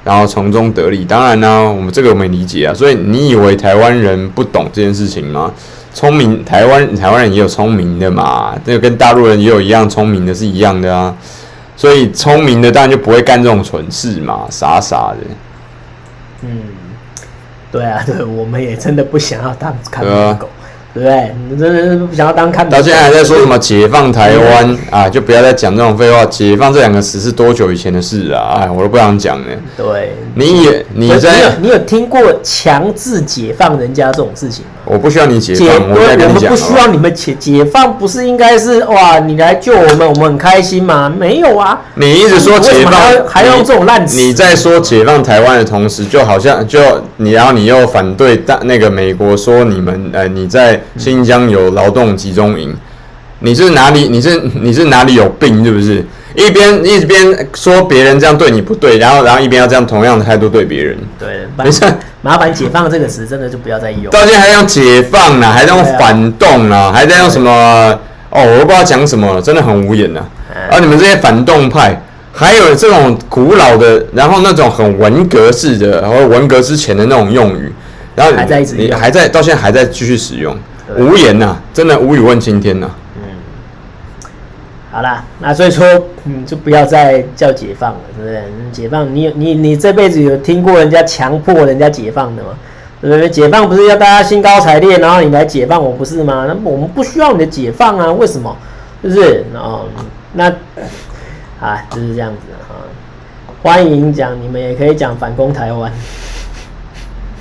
然后从中得利。当然呢，我们这个我没理解啊。所以你以为台湾人不懂这件事情吗？聪明，台湾台湾人也有聪明的嘛，这个跟大陆人也有一样聪明的，是一样的啊。所以聪明的当然就不会干这种蠢事嘛，傻傻的。嗯，对啊，对，我们也真的不想要当看狗。对不对？你真的是不想要当看？到现在还在说什么解放台湾啊？就不要再讲这种废话。解放这两个词是多久以前的事啊？哎，我都不想讲了。对，你也你在你有你有听过强制解放人家这种事情吗？我不需要你解放，我在跟你讲。我们不需要你们解解放，不是应该是哇？你来救我们，我们很开心吗？没有啊！你一直说解放，还，还用这种烂词？你在说解放台湾的同时，就好像就你，然后你又反对大那个美国说你们呃你在。新疆有劳动集中营，你是哪里？你是你是哪里有病？是不是？一边一边说别人这样对你不对，然后然后一边要这样同样的态度对别人。对，没事。麻烦解放这个词真的就不要再用。到现在还用解放呢，还在用反动呢，还在用什么？哦，我都不知道讲什么了，真的很无言呐。而你们这些反动派，还有这种古老的，然后那种很文革式的，然后文革之前的那种用语，然后还在一直你还在到现在还在继续使用。无言呐、啊，真的无语问青天呐、啊。嗯，好啦，那所以说，嗯，就不要再叫解放了，是不是？解放，你你你这辈子有听过人家强迫人家解放的吗？对不对？解放不是要大家兴高采烈，然后你来解放我，不是吗？那我们不需要你的解放啊？为什么？是不是？哦，那啊，就是这样子啊。欢迎讲，你们也可以讲反攻台湾。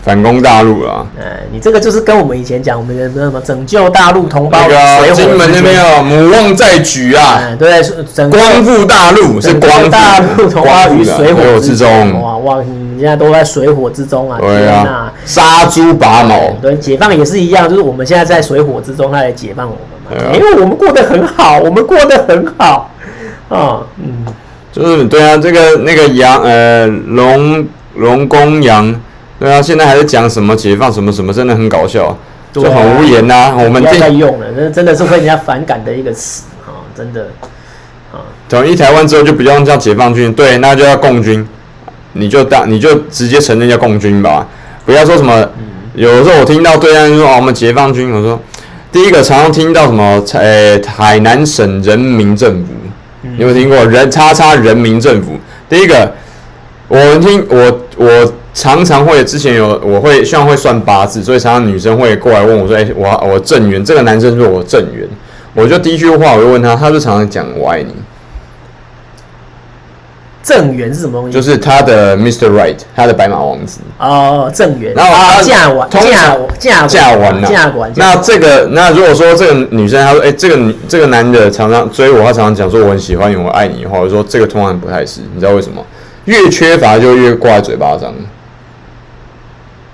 反攻大陆啊！哎，你这个就是跟我们以前讲我们的什么拯救大陆同胞，那个金门那边有母望在举啊，对，光复大陆是光复大陆同胞于水火之中。哇哇，你现在都在水火之中啊！对啊，杀猪拔毛。对，解放也是一样，就是我们现在在水火之中，他来解放我们嘛。因为我们过得很好，我们过得很好啊。嗯，就是对啊，这个那个杨呃龙龙公杨。对啊，现在还在讲什么解放什么什么，真的很搞笑，就很无言呐、啊。我们不要再用了，那真的是会人家反感的一个词啊，真的啊。统一台湾之后就不用叫解放军，对，那就要共军，你就当你就直接承认叫共军吧，不要说什么。嗯、有时候我听到对岸说哦，我们解放军，我说第一个常常听到什么，呃，海南省人民政府，有没有听过人叉叉人民政府？第一个，我们听我我。常常会之前有我会像会算八字，所以常常女生会过来问我说：“哎、欸，我我正缘，这个男生是我正缘。”我就第一句话我就问他，他就常常讲“我爱你”。正缘是什么东西？就是他的 Mr. Right，他的白马王子。哦，正缘。然后他嫁完，嫁嫁嫁完了，嫁完。那这个，那如果说这个女生她说：“哎、欸，这个女这个男的常常追我，他常常讲说我很喜欢你，我爱你的话，我说这个通常不太是，你知道为什么？越缺乏就越挂在嘴巴上。”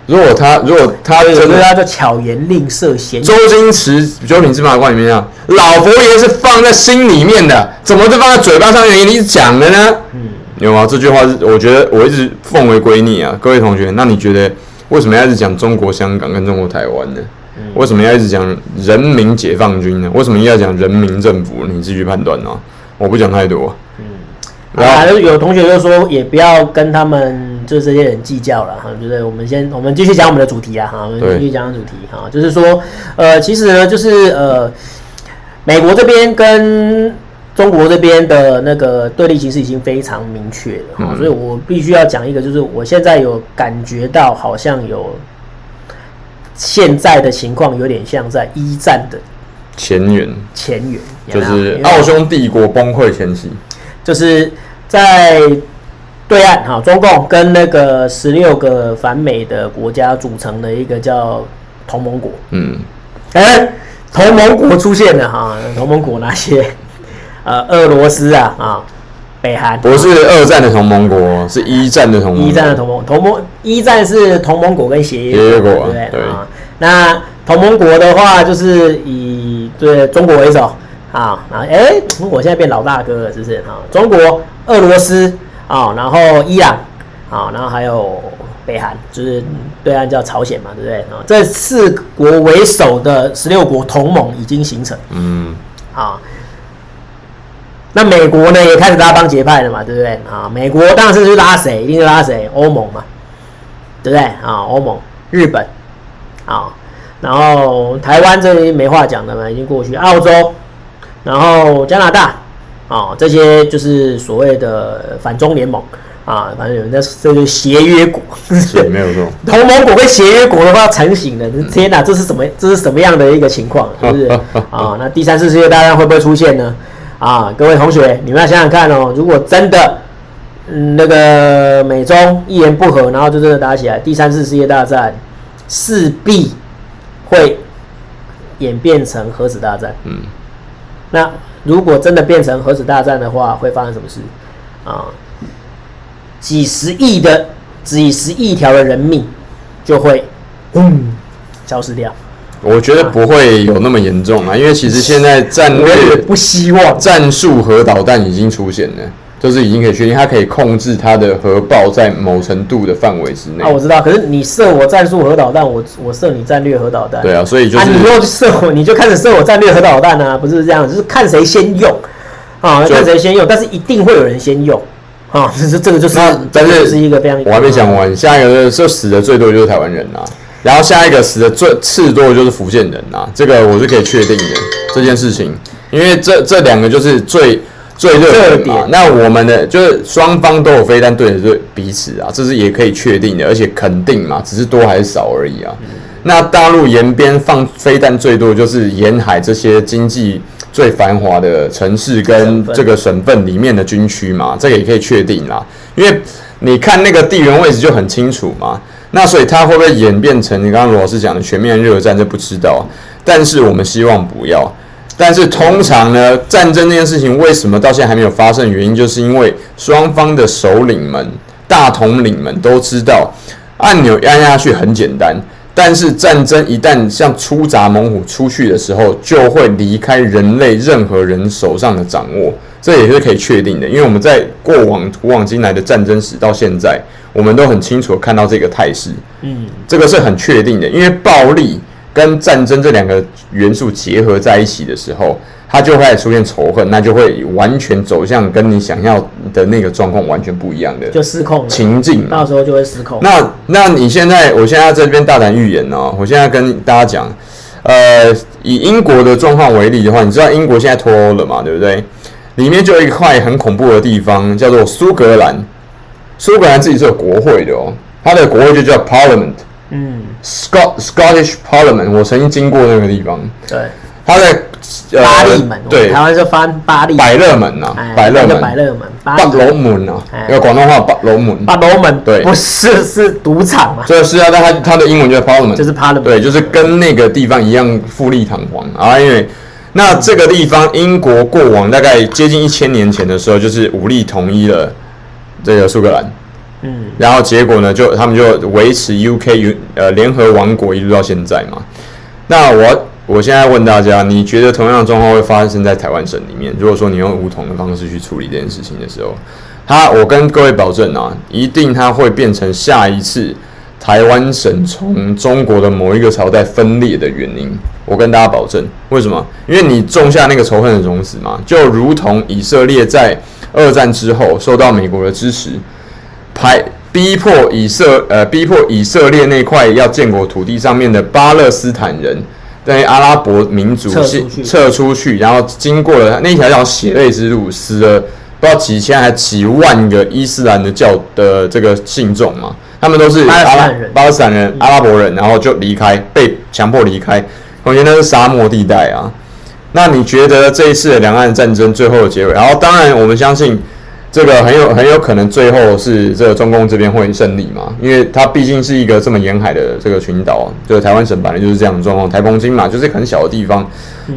如果他如果他真的，他就巧言令色，嫌周星驰《九品芝麻官》里面啊，老佛爷是放在心里面的，怎么就放在嘴巴上面？你讲的呢？嗯，有吗？这句话是我觉得我一直奉为圭臬啊，各位同学，那你觉得为什么要一直讲中国香港跟中国台湾呢？嗯、为什么要一直讲人民解放军呢？为什么要讲人民政府？你自己判断啊，我不讲太多。嗯啊，有同学就说，也不要跟他们就这些人计较了哈，就是我们先，我们继续讲我们的主题啊，哈，我们继续讲主题哈，就是说，呃，其实呢，就是呃，美国这边跟中国这边的那个对立形势已经非常明确了哈，嗯、所以我必须要讲一个，就是我现在有感觉到，好像有现在的情况有点像在一战的前缘，前缘，就是奥匈帝国崩溃前夕，就是。在对岸哈，中共跟那个十六个反美的国家组成的一个叫同盟国。嗯，哎、欸，同盟国出现了哈，同盟国那些？呃，俄罗斯啊啊，北韩。不是二战的同盟国，是一战的同盟。一战的同盟，同盟一战是同盟国跟协约国，对不对？对啊。那同盟国的话，就是以对中国为首。啊，然后哎，我现在变老大哥了，是不是？啊，中国、俄罗斯啊，然后伊朗啊，然后还有北韩，就是对岸叫朝鲜嘛，对不对？啊，这四国为首的十六国同盟已经形成。嗯。啊，那美国呢也开始拉帮结派了嘛，对不对？啊，美国当然是去拉谁？一定是拉谁？欧盟嘛，对不对？啊，欧盟、日本，啊。然后台湾这里没话讲的嘛，已经过去。澳洲，然后加拿大，啊、哦，这些就是所谓的反中联盟啊，反正有人在这个协约国，是没有错。[LAUGHS] 同盟国跟协约国的话成型的，天哪，这是什么？这是什么样的一个情况？是不是？[LAUGHS] 啊，那第三次世界大战会不会出现呢？啊，各位同学，你们要想想看哦，如果真的。嗯，那个美中一言不合，然后就真的打起来，第三次世界大战势必会演变成核子大战。嗯，那如果真的变成核子大战的话，会发生什么事？啊，几十亿的几十亿条的人命就会嗯消失掉。我觉得不会有那么严重啊，因为其实现在战略不希望战术核导弹已经出现了。就是已经可以确定，它可以控制它的核爆在某程度的范围之内。啊，我知道。可是你射我战术核导弹，我我射你战略核导弹。对啊，所以就是。啊，你又射我，[LAUGHS] 你就开始射我战略核导弹啊？不是这样，就是看谁先用啊，看谁先用。但是一定会有人先用啊，[LAUGHS] 这是这个就是。但是是一个非常。我还没讲完，下一个就死的最多就是台湾人啊，然后下一个死的最次多的就是福建人啊，这个我是可以确定的这件事情，因为这这两个就是最。最热点啊，那我们的就是双方都有飞弹对着彼此啊，这是也可以确定的，而且肯定嘛，只是多还是少而已啊。那大陆沿边放飞弹最多就是沿海这些经济最繁华的城市跟这个省份里面的军区嘛，这个也可以确定啦。因为你看那个地缘位置就很清楚嘛，那所以它会不会演变成你刚刚罗老师讲的全面热战，这不知道，但是我们希望不要。但是通常呢，战争这件事情为什么到现在还没有发生？原因就是因为双方的首领们、大统领们都知道，按钮按下去很简单，但是战争一旦像出闸猛虎出去的时候，就会离开人类任何人手上的掌握。这也是可以确定的，因为我们在过往古往今来的战争史到现在，我们都很清楚看到这个态势。嗯，这个是很确定的，因为暴力。跟战争这两个元素结合在一起的时候，它就会出现仇恨，那就会完全走向跟你想要的那个状况完全不一样的，就失控情境，到时候就会失控。那那你现在，我现在在这边大胆预言哦，我现在跟大家讲，呃，以英国的状况为例的话，你知道英国现在脱欧了嘛，对不对？里面就有一块很恐怖的地方，叫做苏格兰。苏格兰自己是有国会的哦，它的国会就叫 Parliament。嗯，Scot Scottish Parliament，我曾经经过那个地方。对，他在巴利门，对，台湾就翻巴利百乐门呐，百乐门，百乐门，八楼门呐，用广东话八楼门，八楼门，对，不是是赌场嘛？这，是啊，但他他的英文叫 Parliament，就是 Parliament，对，就是跟那个地方一样富丽堂皇。啊。因为那这个地方，英国过往大概接近一千年前的时候，就是武力统一了这个苏格兰。嗯，然后结果呢，就他们就维持 UK 呃联合王国一路到现在嘛。那我我现在问大家，你觉得同样的状况会发生在台湾省里面？如果说你用武统的方式去处理这件事情的时候，他我跟各位保证啊，一定它会变成下一次台湾省从中国的某一个朝代分裂的原因。我跟大家保证，为什么？因为你种下那个仇恨的种子嘛，就如同以色列在二战之后受到美国的支持。排逼迫以色呃逼迫以色列那块要建国土地上面的巴勒斯坦人，在阿拉伯民族撤出去，撤出去，然后经过了那条叫血泪之路，死了不知道几千还几万个伊斯兰的教的这个信众嘛，他们都是阿拉巴勒斯坦人、阿拉伯人，然后就离开，被强迫离开，我觉得那是沙漠地带啊。那你觉得这一次的两岸战争最后的结尾？然后当然我们相信。这个很有很有可能最后是这个中共这边会胜利嘛，因为它毕竟是一个这么沿海的这个群岛，就台湾省本来就是这样的状况，台澎金嘛，就是很小的地方，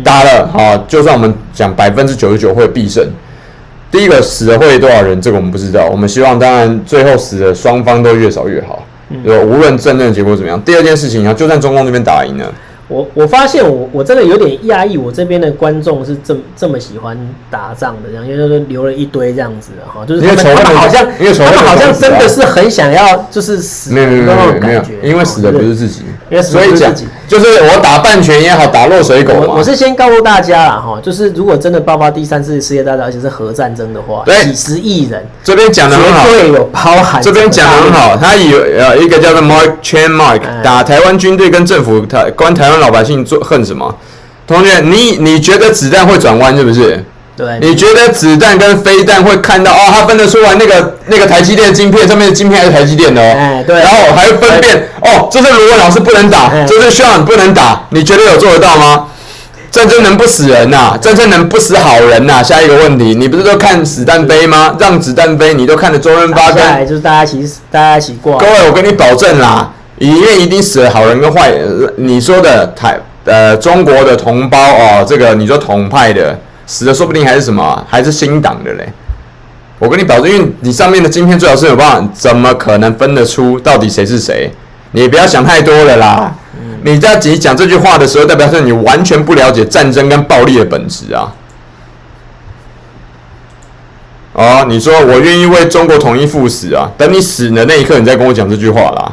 打了哈，就算我们讲百分之九十九会必胜，第一个死了会多少人，这个我们不知道，我们希望当然最后死的双方都越少越好，就无论战争结果怎么样。第二件事情啊，就算中共这边打赢了。我我发现我我真的有点讶异，我这边的观众是这么这么喜欢打仗的，这样因为都留了一堆这样子哈，就是他们，他们好像，他们好像真的是很想要，就是死，没有没有没有没有，因为死的不是自己，所以讲就是我打半拳也好，打落水狗我，我是先告诉大家啦，哈，就是如果真的爆发第三次世界大战，而且是核战争的话，对几十亿人，这边讲的很好，绝对有包含。这边讲的很好，他有呃一个叫做 Mark Chan Mark，打台湾军队跟政府，台关台湾老百姓做恨什么？同学，你你觉得子弹会转弯是不是？对，你觉得子弹跟飞弹会看到哦？它分得出来那个那个台积电的晶片上面的晶片还是台积电的哦？哎，对。然后还会分辨哦，这是卢文老师不能打，这是 Sean 不能打。你觉得有做得到吗？战争能不死人呐？战争能不死好人呐？下一个问题，你不是都看子弹飞吗？让子弹飞，你都看得周润发跟就是大家一起大家一起过。各位，我跟你保证啦，里面一定死了好人跟坏人。你说的台呃中国的同胞哦，这个你说统派的。死的说不定还是什么，还是新党的嘞。我跟你保证，因为你上面的晶片最好是有办法，怎么可能分得出到底谁是谁？你不要想太多了啦。你在讲这句话的时候，代表说你完全不了解战争跟暴力的本质啊。哦，你说我愿意为中国统一赴死啊？等你死的那一刻，你再跟我讲这句话啦。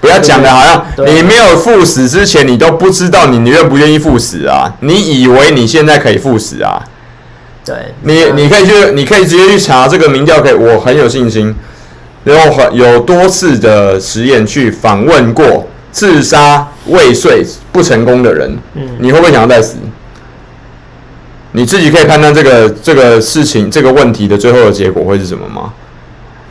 不要讲的好像你没有赴死之前，你都不知道你你愿不愿意赴死啊？你以为你现在可以赴死啊？对，你你可以去，你可以直接去查这个民调，可以，我很有信心。然后很有多次的实验去访问过自杀未遂不成功的人，嗯，你会不会想要再死？你自己可以判断这个这个事情这个问题的最后的结果会是什么吗？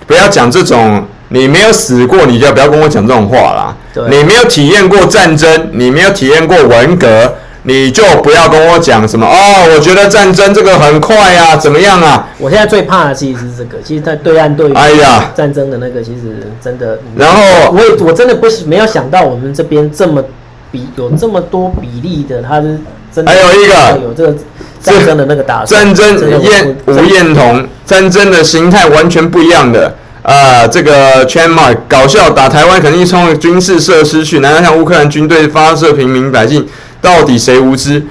不要讲这种，你没有死过，你就不要跟我讲这种话啦。你没有体验过战争，你没有体验过文革。你就不要跟我讲什么哦，我觉得战争这个很快啊，怎么样啊？我现在最怕的其实是这个，其实，在对岸对于哎呀战争的那个，其实真的。然后我我真的不是没有想到我们这边这么比有这么多比例的，他是真的。还有一个有这个战争的那个打战争燕吴彦彤，战争的形态完全不一样的啊、呃，这个 Chan Mark 搞笑打台湾肯定冲军事设施去，难道像乌克兰军队发射平民百姓？到底谁无知？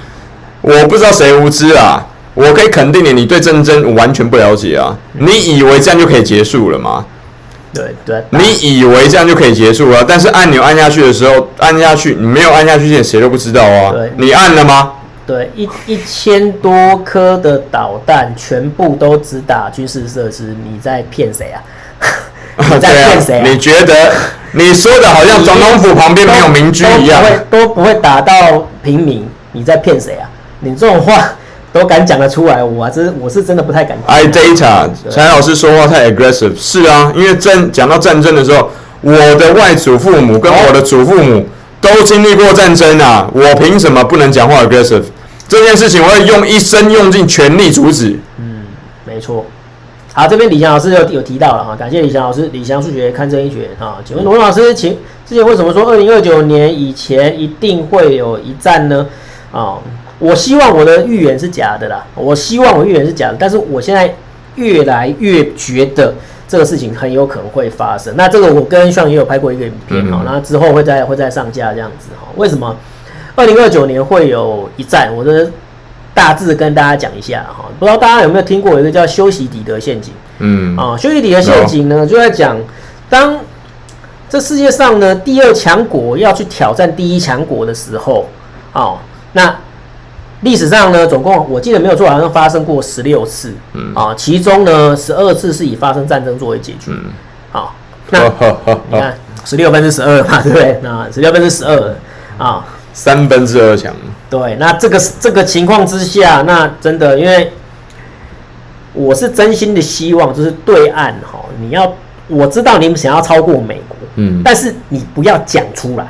我不知道谁无知啊！我可以肯定你，你对战争完全不了解啊！你以为这样就可以结束了吗？对对。你以为这样就可以结束了？但是按钮按下去的时候，按下去，你没有按下去，现在谁都不知道啊！对你按了吗？对，一一千多颗的导弹全部都只打军事设施，你在骗谁啊？[LAUGHS] 你在骗谁啊？你觉得？[LAUGHS] 你说的好像总统府旁边没有民居一样，都不会打到平民。你在骗谁啊？你这种话都敢讲得出来，我啊，真我是真的不太敢。I data，陈老师说话太 aggressive。是啊，因为战讲到战争的时候，我的外祖父母跟我的祖父母都经历过战争啊，我凭什么不能讲话 aggressive？这件事情我会用一生用尽全力阻止。嗯，没错。好，这边李翔老师有有提到了哈，感谢李翔老师，李翔数学看这一学啊。请问罗老师，请之前为什么说二零二九年以前一定会有一战呢？啊，我希望我的预言是假的啦，我希望我预言是假的，但是我现在越来越觉得这个事情很有可能会发生。那这个我跟炫也有拍过一个影片哈，那、嗯、之后会再会再上架这样子哈。为什么二零二九年会有一战？我的。大致跟大家讲一下哈，不知道大家有没有听过一个叫修昔底德陷阱？嗯，啊，修昔底德陷阱呢，就在讲当这世界上呢第二强国要去挑战第一强国的时候，哦，那历史上呢总共我记得没有错，好像发生过十六次，嗯，啊，其中呢十二次是以发生战争作为结局，嗯，好，[LAUGHS] 那你看十六分之十二嘛，对不对？那十六分之十二啊。三分之二强。对，那这个这个情况之下，那真的，因为我是真心的希望，就是对岸哈，你要我知道你们想要超过美国，嗯，但是你不要讲出来，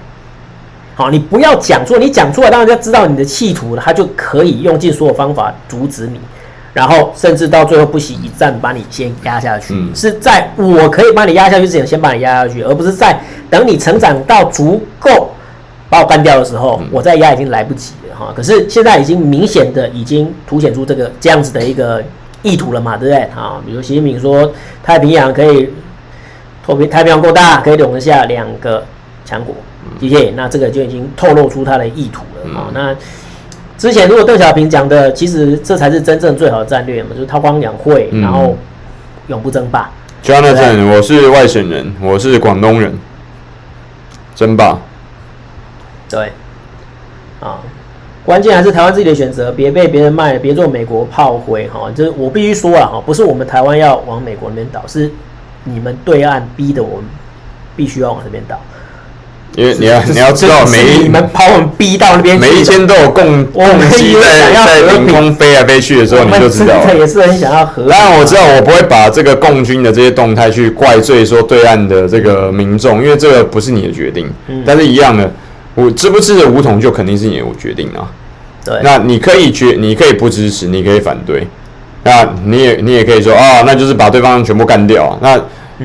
好，你不要讲出来，你讲出来，让人家知道你的企图了，他就可以用尽所有方法阻止你，然后甚至到最后不惜一战把你先压下去，嗯，是在我可以把你压下去之前先把你压下去，而不是在等你成长到足够。把我干掉的时候，我在压已经来不及了哈。可是现在已经明显的已经凸显出这个这样子的一个意图了嘛，对不对？啊，比如习近平说太平洋可以，太平太平洋够大，可以容得下两个强国，谢谢。那这个就已经透露出他的意图了啊。那之前如果邓小平讲的，其实这才是真正最好的战略嘛，就是韬光养晦，然后永不争霸。Jonathan，我是外省人，我是广东人，争霸。对，啊，关键还是台湾自己的选择，别被别人卖了，别做美国炮灰哈。就是我必须说了哈，不是我们台湾要往美国那边倒，是你们对岸逼的我们必须要往这边倒。因为你要你要知道，每一你们把我们逼到那边，每一天都有共共机在在凌空飞来飞去的时候，你就知道。我也是很想要和。当然我知道，我不会把这个共军的这些动态去怪罪说对岸的这个民众，因为这个不是你的决定。嗯。但是一样的，我支不支持武统就肯定是你的决定啊。对。那你可以决，你可以不支持，你可以反对。那你也你也可以说啊，那就是把对方全部干掉。那。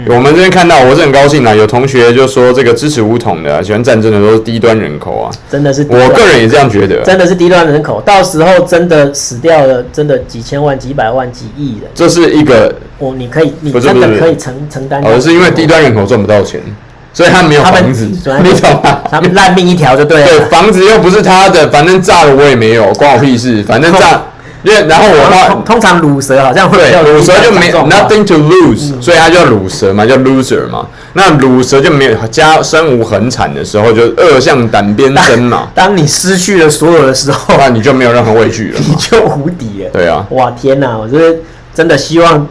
我们这边看到，我是很高兴啊。有同学就说，这个支持武统的、喜欢战争的都是低端人口啊。真的是，我个人也这样觉得。真的是低端人口，到时候真的死掉了，真的几千万、几百万、几亿人。这是一个，我，你可以，你真的可以承承担。而，是因为低端人口赚不到钱，所以他没有房子，你懂吗？他们烂命一条就对了。[LAUGHS] 对，房子又不是他的，反正炸了我也没有，关我屁事，反正炸。[LAUGHS] 因为然后我话通常鲁蛇好像会对鲁蛇就没 nothing to lose，所以他叫鲁蛇嘛，叫 loser 嘛。那鲁蛇就没有家身无横产的时候，就恶向胆边生嘛。当你失去了所有的时候，那你就没有任何畏惧了，[LAUGHS] 你就无敌了。对啊，哇天哪！我是真的希望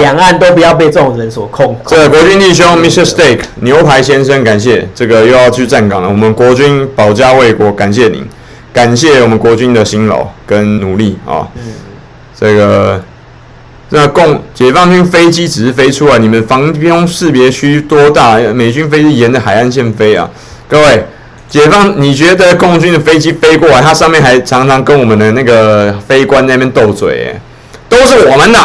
两岸都不要被这种人所控。这个国军弟兄 Mr. Steak 牛排先生，感谢这个又要去站岗了。我们国军保家卫国，感谢您。感谢我们国军的辛劳跟努力啊！嗯，这个那共解放军飞机只是飞出来，你们防空识别区多大？美军飞机沿着海岸线飞啊！各位，解放，你觉得共军的飞机飞过来，它上面还常常跟我们的那个飞官那边斗嘴，哎，都是我们的。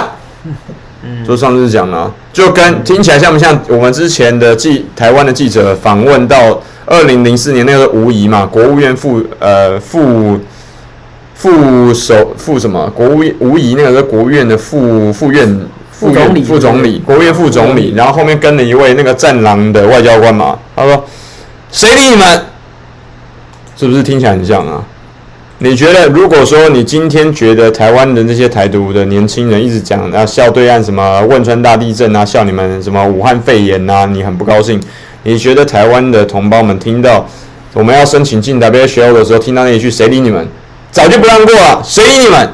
嗯，就上次讲了，就跟听起来像不像我们之前的记台湾的记者访问到？二零零四年那个吴仪嘛，国务院副呃副副首副什么？国务院吴仪那个是国务院的副副院副总理，副总理，国务院副总理。然后后面跟了一位那个战狼的外交官嘛。他说：“谁理你们？是不是听起来很像啊？你觉得如果说你今天觉得台湾的那些台独的年轻人一直讲啊笑对岸什么汶川大地震啊，笑你们什么武汉肺炎啊，你很不高兴？”你觉得台湾的同胞们听到我们要申请进 WHO 的时候，听到那一句“谁理你们”，早就不让过了。谁理你们？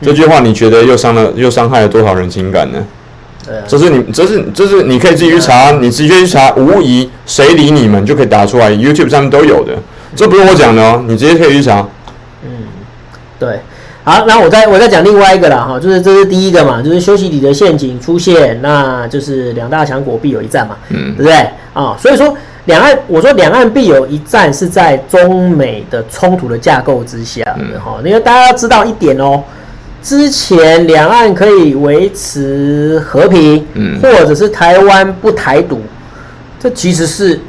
这句话你觉得又伤了又伤害了多少人情感呢？对啊，这是你，这是，这是你可以自己去查，你直接去查，无疑“谁理你们”就可以打出来，YouTube 上面都有的。这不是我讲的哦，你直接可以去查。嗯，对。好，那我再我再讲另外一个了哈，就是这是第一个嘛，就是休息里的陷阱出现，那就是两大强国必有一战嘛，嗯，对不对啊？所以说两岸，我说两岸必有一战是在中美的冲突的架构之下的哈，因为大家要知道一点哦，之前两岸可以维持和平，嗯，或者是台湾不台独，这其实是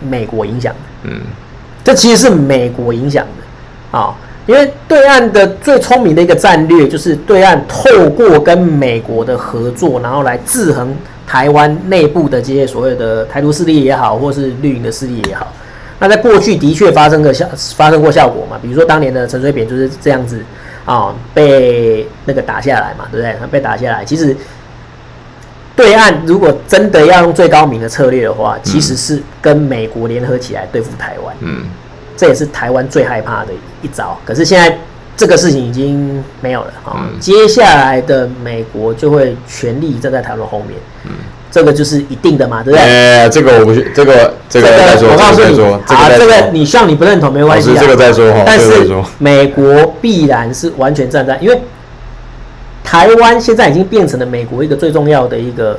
美国影响的，嗯，这其实是美国影响的啊。因为对岸的最聪明的一个战略，就是对岸透过跟美国的合作，然后来制衡台湾内部的这些所谓的台独势力也好，或是绿营的势力也好。那在过去的确发生个效，发生过效果嘛？比如说当年的陈水扁就是这样子啊，被那个打下来嘛，对不对？他被打下来，其实对岸如果真的要用最高明的策略的话，其实是跟美国联合起来对付台湾。嗯。这也是台湾最害怕的一招，可是现在这个事情已经没有了啊！嗯、接下来的美国就会全力站在台湾后面，嗯，这个就是一定的嘛，对不对？哎、欸，这个我不，这个这个再说，我告诉你，啊，这个你像你不认同没关系啊，这个再说哈。但是美国必然是完全站在，因为台湾现在已经变成了美国一个最重要的一个。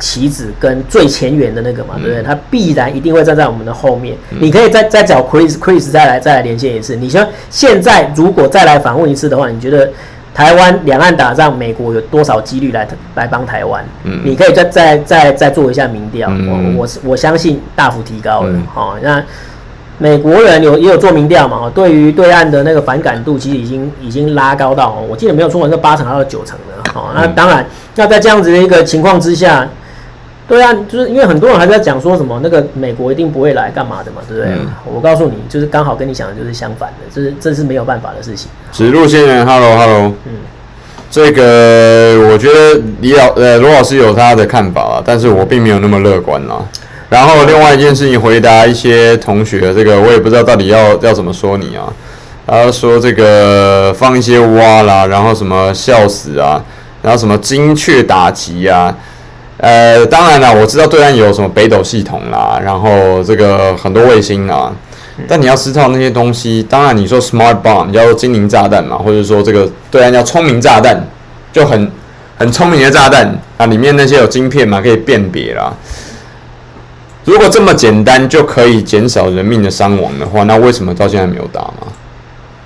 棋子跟最前沿的那个嘛，对不对？他必然一定会站在我们的后面。你可以再再找 Chris Chris 再来再来连线一次。你说现在如果再来访问一次的话，你觉得台湾两岸打仗，美国有多少几率来来帮台湾？嗯，你可以再再再再做一下民调。我我我相信大幅提高了。好，那美国人有也有做民调嘛？对于对岸的那个反感度，其实已经已经拉高到，我记得没有错，是八成到九成的。好，那当然，那在这样子的一个情况之下。对啊，就是因为很多人还在讲说什么那个美国一定不会来干嘛的嘛，对不对？嗯、我告诉你，就是刚好跟你想的就是相反的，这是这是没有办法的事情。指路先生，Hello Hello，嗯，这个我觉得李老呃罗老师有他的看法啊，但是我并没有那么乐观啊。然后另外一件事情，回答一些同学，这个我也不知道到底要要怎么说你啊。他说这个放一些蛙啦，然后什么笑死啊，然后什么精确打击啊。呃，当然了，我知道对岸有什么北斗系统啦，然后这个很多卫星啊。但你要知道那些东西，当然你说 smart bomb 叫做精灵炸弹嘛，或者说这个对岸叫聪明炸弹，就很很聪明的炸弹啊，里面那些有晶片嘛，可以辨别啦。如果这么简单就可以减少人命的伤亡的话，那为什么到现在没有打吗？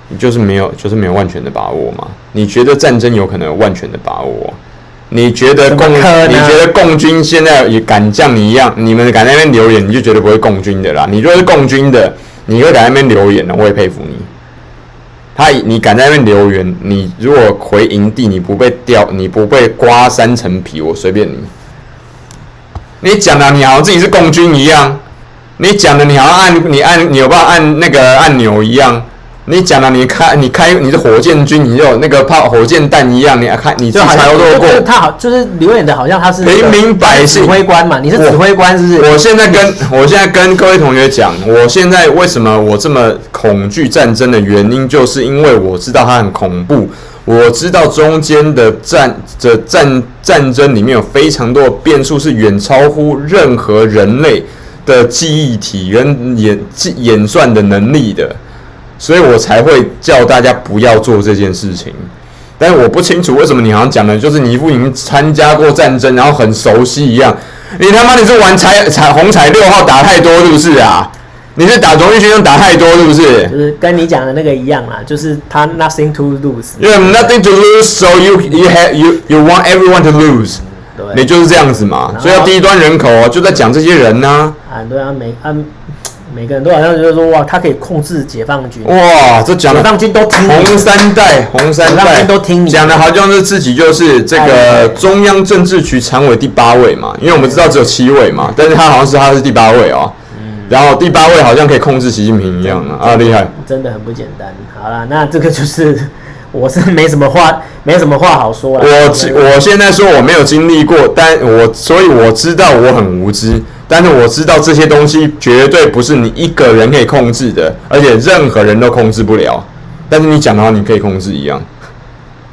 你就是没有，就是没有万全的把握嘛？你觉得战争有可能有万全的把握？你觉得共你觉得共军现在也敢像你一样，你们敢在那边留言，你就绝对不会共军的啦。你如果是共军的，你会敢在那边留言的，我也佩服你。他你敢在那边留言，你如果回营地，你不被掉，你不被刮三层皮，我随便你。你讲的你好像自己是共军一样，你讲的你好像按你按你有办法按那个按钮一样，你讲了你开你开你是火箭军，你就那个炮火箭弹一样，你开你自己才都过。他好就是留言的好像他是平民百姓指挥官嘛，你是指挥官是不是？我现在跟我现在跟各位同学讲，我现在为什么我这么恐惧战争的原因，就是因为我知道它很恐怖。我知道中间的战的战战争里面有非常多的变数，是远超乎任何人类的记忆体跟演演算的能力的，所以我才会叫大家不要做这件事情。但是我不清楚为什么你好像讲的就是你一副已经参加过战争，然后很熟悉一样。你他妈你是玩彩彩虹彩六号打太多是不是啊？你是打荣誉学院打太多是不是？就是跟你讲的那个一样啦，就是他 nothing to lose。You have nothing to lose, so you you have you you want everyone to lose。对，你就是这样子嘛。所以要低端人口啊，就在讲这些人呢。啊，对啊，每啊每个人都好像就是说哇，他可以控制解放军。哇，这讲解放军都听红三代，红三代都听你讲的，好像是自己就是这个中央政治局常委第八位嘛。因为我们知道只有七位嘛，但是他好像是他是第八位哦。然后第八位好像可以控制习近平一样啊，啊厉害，真的很不简单。好了，那这个就是我是没什么话，没什么话好说了。我我现在说我没有经历过，但我所以我知道我很无知，但是我知道这些东西绝对不是你一个人可以控制的，而且任何人都控制不了。但是你讲的话，你可以控制一样，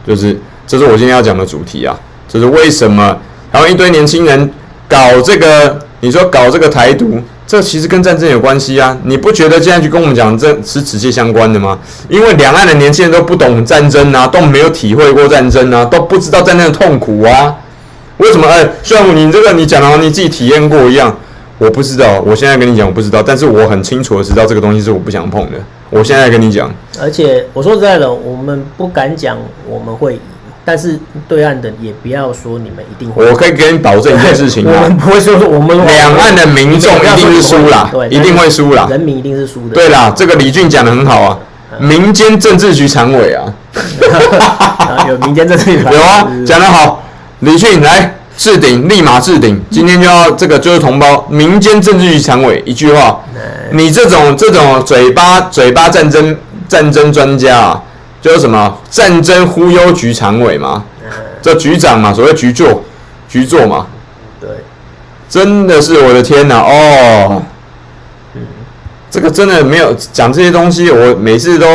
就是这是我今天要讲的主题啊，就是为什么然后一堆年轻人搞这个，你说搞这个台独。这其实跟战争有关系啊！你不觉得现在去跟我们讲这是直接相关的吗？因为两岸的年轻人都不懂战争啊，都没有体会过战争啊，都不知道战争的痛苦啊。为什么？哎，虽然，你这个你讲的你自己体验过一样，我不知道。我现在跟你讲，我不知道，但是我很清楚的知道这个东西是我不想碰的。我现在跟你讲，而且我说实在的，我们不敢讲我们会。但是对岸的也不要说你们一定会，我可以给你保证一件事情，我们不会说我们两岸的民众一定是输啦，对，一定会输啦，人民一定是输的。对啦，这个李俊讲的很好啊，民间政治局常委啊，[LAUGHS] 有民间政治局 [LAUGHS] 有啊，讲得好，李俊来置顶，立马置顶，今天就要这个就是同胞，民间政治局常委一句话，你这种这种嘴巴嘴巴战争战争专家啊。就是什么战争忽悠局常委嘛，这局长嘛，所谓局座，局座嘛，对，真的是我的天呐哦，这个真的没有讲这些东西，我每次都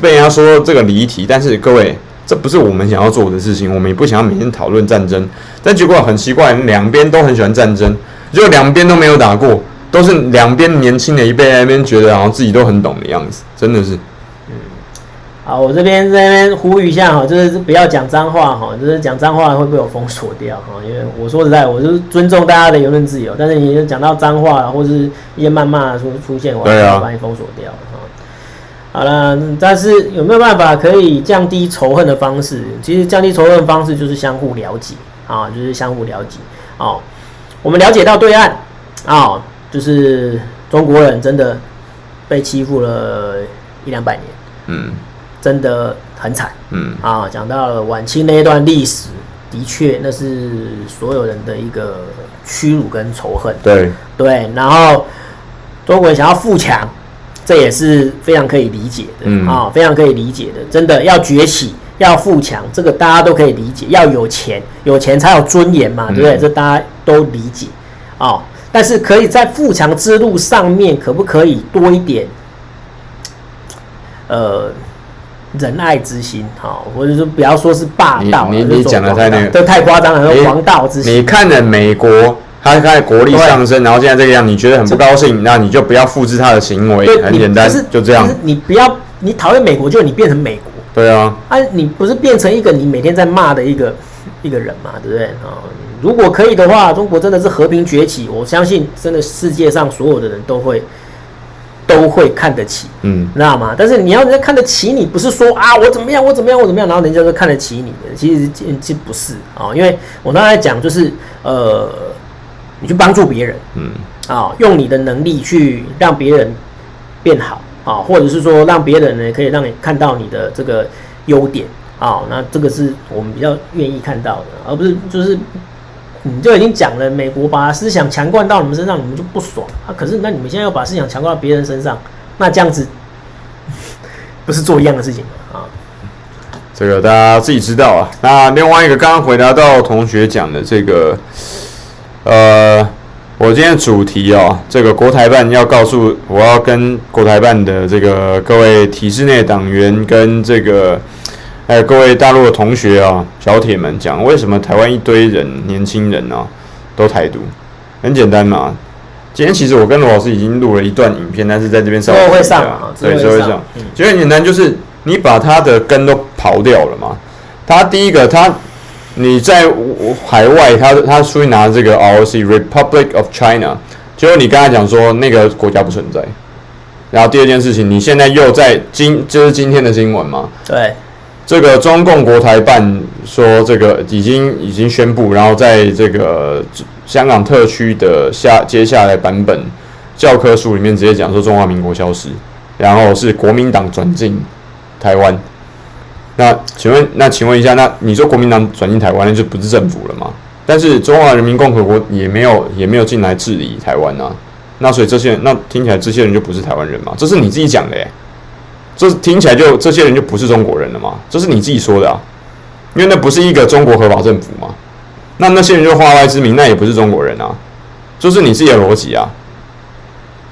被人家说这个离题，但是各位，这不是我们想要做的事情，我们也不想要每天讨论战争，但结果很奇怪，两边都很喜欢战争，就两边都没有打过，都是两边年轻的一辈在那边觉得好像自己都很懂的样子，真的是。好，我这边这边呼吁一下哈，就是不要讲脏话哈，就是讲脏话会被我封锁掉哈。因为我说实在，我就是尊重大家的言论自由，但是你讲到脏话或是一些谩骂出出现，我会把你封锁掉哈。好了，但是有没有办法可以降低仇恨的方式？其实降低仇恨的方式就是相互了解啊，就是相互了解哦。我们了解到对岸啊，就是中国人真的被欺负了一两百年，嗯。真的很惨，嗯啊，讲到了晚清那一段历史，的确那是所有人的一个屈辱跟仇恨，对对，然后中国人想要富强，这也是非常可以理解的，嗯啊，非常可以理解的，真的要崛起，要富强，这个大家都可以理解，要有钱，有钱才有尊严嘛，对不对？嗯、这大家都理解，啊。但是可以在富强之路上面，可不可以多一点？呃。仁爱之心，哈，或者说不要说是霸道，你你讲的太那个，这太夸张了，说王道之心。你看了美国，他在国力上升，然后现在这个样，你觉得很不高兴，那你就不要复制他的行为，很简单，就这样。你不要，你讨厌美国，就你变成美国。对啊，啊，你不是变成一个你每天在骂的一个一个人嘛，对不对啊？如果可以的话，中国真的是和平崛起，我相信真的世界上所有的人都会。都会看得起，嗯，知道吗？但是你要人家看得起你，不是说啊我怎么样，我怎么样，我怎么样，然后人家就看得起你。的，其实其实不是。啊，因为我刚才讲就是呃，你去帮助别人，嗯，啊，用你的能力去让别人变好。啊，或者是说让别人呢可以让你看到你的这个优点。啊，那这个是我们比较愿意看到的，而不是就是。你就已经讲了，美国把思想强灌到你们身上，你们就不爽啊。可是那你们现在要把思想强灌到别人身上，那这样子 [LAUGHS] 不是做一样的事情吗？啊？这个大家自己知道啊。那另外一个刚刚回答到同学讲的这个，呃，我今天主题哦，这个国台办要告诉我要跟国台办的这个各位体制内党员跟这个。还有各位大陆的同学啊，小铁们讲，为什么台湾一堆人年轻人啊都台独？很简单嘛。今天其实我跟罗老师已经录了一段影片，但是在这边稍微会上，对，稍微上。其实很简单，就是你把他的根都刨掉了嘛。他第一个，他你在海外，他他出去拿这个 ROC Republic of China，结果你刚才讲说那个国家不存在。然后第二件事情，你现在又在今就是今天的新闻嘛？对。这个中共国台办说，这个已经已经宣布，然后在这个香港特区的下接下来版本教科书里面直接讲说中华民国消失，然后是国民党转进台湾。那请问，那请问一下，那你说国民党转进台湾，那就不是政府了吗？但是中华人民共和国也没有也没有进来治理台湾啊。那所以这些人，那听起来这些人就不是台湾人嘛？这是你自己讲的耶。这听起来就这些人就不是中国人了嘛？这是你自己说的啊，因为那不是一个中国合法政府嘛。那那些人就化外之民，那也不是中国人啊，就是你自己的逻辑啊。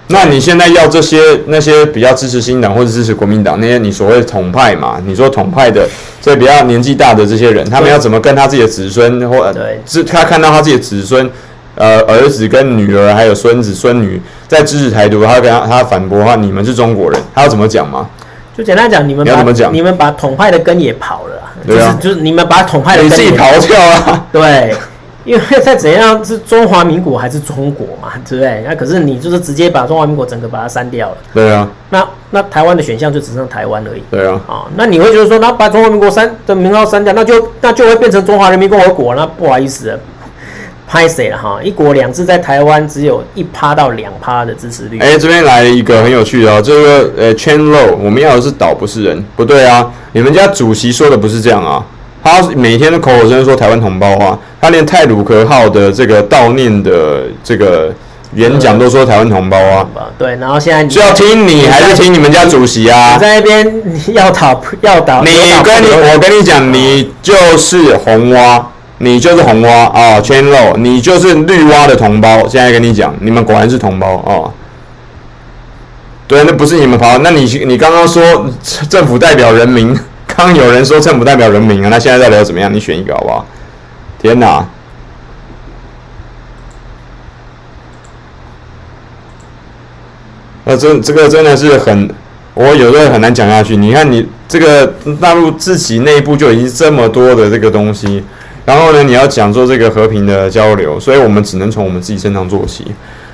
那你现在要这些那些比较支持新党或者支持国民党那些你所谓统派嘛？你说统派的这些比较年纪大的这些人，他们要怎么跟他自己的子孙或对，是他看到他自己的子孙呃儿子跟女儿还有孙子孙女在支持台独，他跟他他反驳的话，你们是中国人，他要怎么讲吗？就简单讲，你们把你，你们把统派的根也刨了，对啊，就是就是你们把统派的根也自己刨掉了，[LAUGHS] 对，因为再怎样是中华民国还是中国嘛，对不对？那可是你就是直接把中华民国整个把它删掉了，对啊，那那台湾的选项就只剩台湾而已，对啊，啊，那你会觉得说，那把中华民国删的名号删掉，那就那就会变成中华人民共和国，那不好意思。拍谁了哈？一国两制在台湾只有一趴到两趴的支持率。哎，这边来了一个很有趣的哦，这个呃，Chen Lo，我们要的是岛不是人，不对啊！你们家主席说的不是这样啊，他每天的口口声声说台湾同胞啊，他连泰鲁克号的这个悼念的这个演讲都说台湾同胞啊。对，然后现在就要听你还是听你们家主席啊？你在那边要讨要倒，你跟你我跟你讲，你就是红蛙。你就是红蛙啊，Chen Lo，你就是绿蛙的同胞。现在跟你讲，你们果然是同胞哦。对，那不是你们跑，那你你刚刚说政府代表人民，[LAUGHS] 刚有人说政府代表人民啊，那现在到底要怎么样？你选一个好不好？天哪！那这这个真的是很，我有时候很难讲下去。你看你这个大陆自己内部就已经这么多的这个东西。然后呢，你要讲做这个和平的交流，所以我们只能从我们自己身上做起。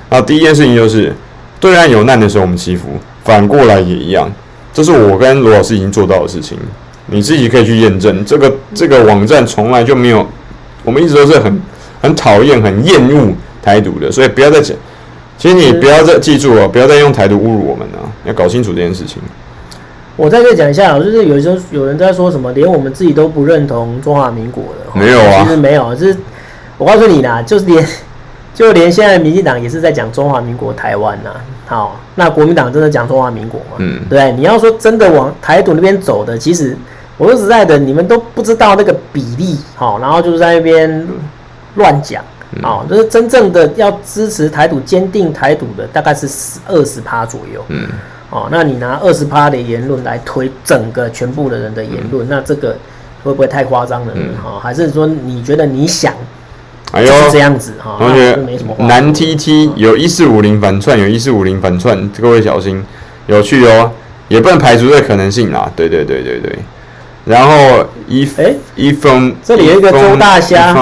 然后第一件事情就是，对岸有难的时候我们祈福，反过来也一样。这是我跟罗老师已经做到的事情，你自己可以去验证。这个这个网站从来就没有，我们一直都是很很讨厌、很厌恶台独的，所以不要再讲。其实你不要再记住哦，不要再用台独侮辱我们了，要搞清楚这件事情。我再再讲一下，就是有时候有人在说什么，连我们自己都不认同中华民国的，没有啊，其实没有，就是我告诉你啦，就是连 [LAUGHS] 就连现在民进党也是在讲中华民国台湾呐，好，那国民党真的讲中华民国吗？嗯，对，你要说真的往台独那边走的，其实我说实在的，你们都不知道那个比例，好，然后就是在那边乱讲，嗯、哦，就是真正的要支持台独、坚定台独的，大概是二十趴左右。嗯，哦，那你拿二十趴的言论来推整个全部的人的言论，嗯、那这个会不会太夸张了呢？哈、嗯哦，还是说你觉得你想？哎呦，这样子哈，同学，男 T T 有一四五零反串，有一四五零反串，各位小心，有趣哦，也不能排除这个可能性啊。对对对对对。然后一哎一封，这里有一个周大虾，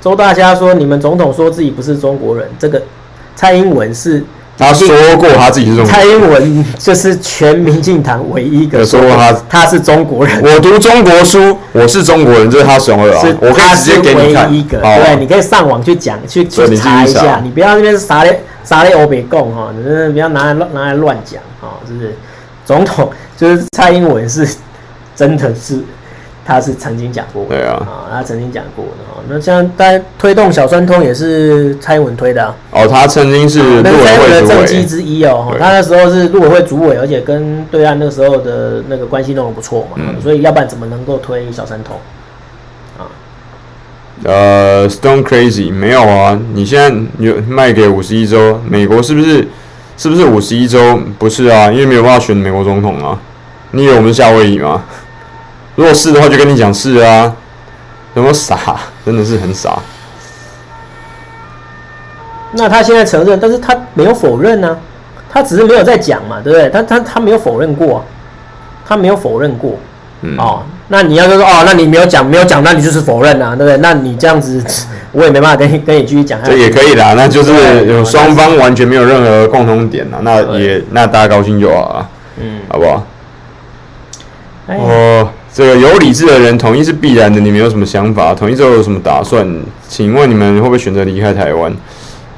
周大虾说，你们总统说自己不是中国人，这个蔡英文是。他说过他自己是中国人。蔡英文就是全民进党唯一一个说过他他是中国人。我读中国书，我是中国人，这是他说的啊。我可以直接给你看。对，你可以上网去讲，去去查一下。你不要那边啥嘞啥嘞欧北共哈，你真的不要拿来乱拿来乱讲哈，就是？总统就是蔡英文是真的是。他是曾经讲过，对啊，啊，他曾经讲过的哈。那像大家推动小三通也是蔡英文推的啊。哦，他曾经是陆委会的政绩之一哦。他那时候是陆委会主委，而且跟对岸那个时候的那个关系都很不错嘛。嗯。所以要不然怎么能够推小三通？啊。呃，Stone Crazy 没有啊？你现在有卖给五十一州，美国是不是？是不是五十一州？不是啊，因为没有办法选美国总统啊。你以为我们是夏威夷吗？如果是的话，就跟你讲是啊，有没有傻？真的是很傻。那他现在承认，但是他没有否认呢、啊，他只是没有在讲嘛，对不对？他他他没有否认过、啊，他没有否认过。嗯。哦，那你要就说哦，那你没有讲，没有讲，那你就是否认啊，对不对？那你这样子，我也没办法跟你跟你继续讲。这也可以啦，那就是有双方完全没有任何共同点啊，那也那大家高兴就好啊。嗯，好不好？哦。这个有理智的人统一是必然的，你们有什么想法？统一之后有什么打算？请问你们会不会选择离开台湾？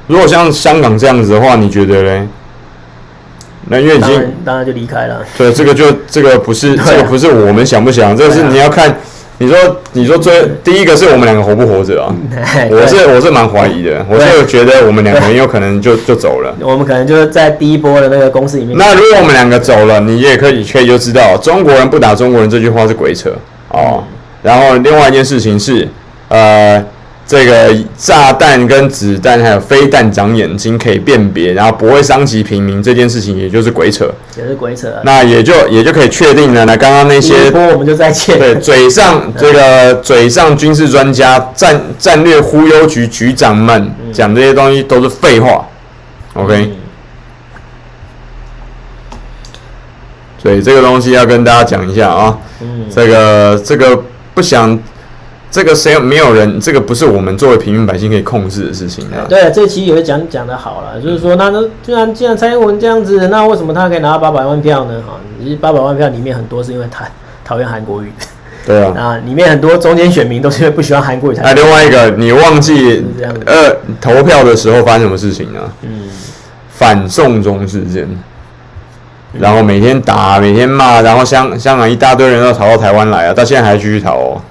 如果像香港这样子的话，你觉得嘞？那因为已经当然，当然就离开了。对，这个就这个不是、啊、[LAUGHS] 这个不是我们想不想，这个是你要看。你说，你说最第一个是我们两个活不活着啊？[LAUGHS] 我是我是蛮怀疑的，我是觉得我们两个人有可能就就走了。我们可能就是在第一波的那个公司里面。那如果我们两个走了，你也可以可以就知道，中国人不打中国人这句话是鬼扯哦。然后另外一件事情是，呃。这个炸弹跟子弹还有飞弹长眼睛可以辨别，然后不会伤及平民，这件事情也就是鬼扯，也是鬼扯。那也就也就可以确定了。那刚刚那些，我们就再见。对，嘴上 [LAUGHS] 这个嘴上军事专家、战战略忽悠局局长们讲这些东西都是废话。OK，所以这个东西要跟大家讲一下啊。嗯，这个这个不想。这个谁没有人？这个不是我们作为平民百姓可以控制的事情啊。对，这期也会讲讲的好了，就是说，那那既然既然蔡英文这样子，那为什么他可以拿到八百万票呢？哈，八百万票里面很多是因为他讨厌韩国瑜。对啊。啊，里面很多中间选民都是因为不喜欢韩国瑜。那另外一个，你忘记呃投票的时候发生什么事情呢？嗯。反送中事件，然后每天打，每天骂，然后香香港一大堆人都逃到台湾来啊，到现在还继续逃哦。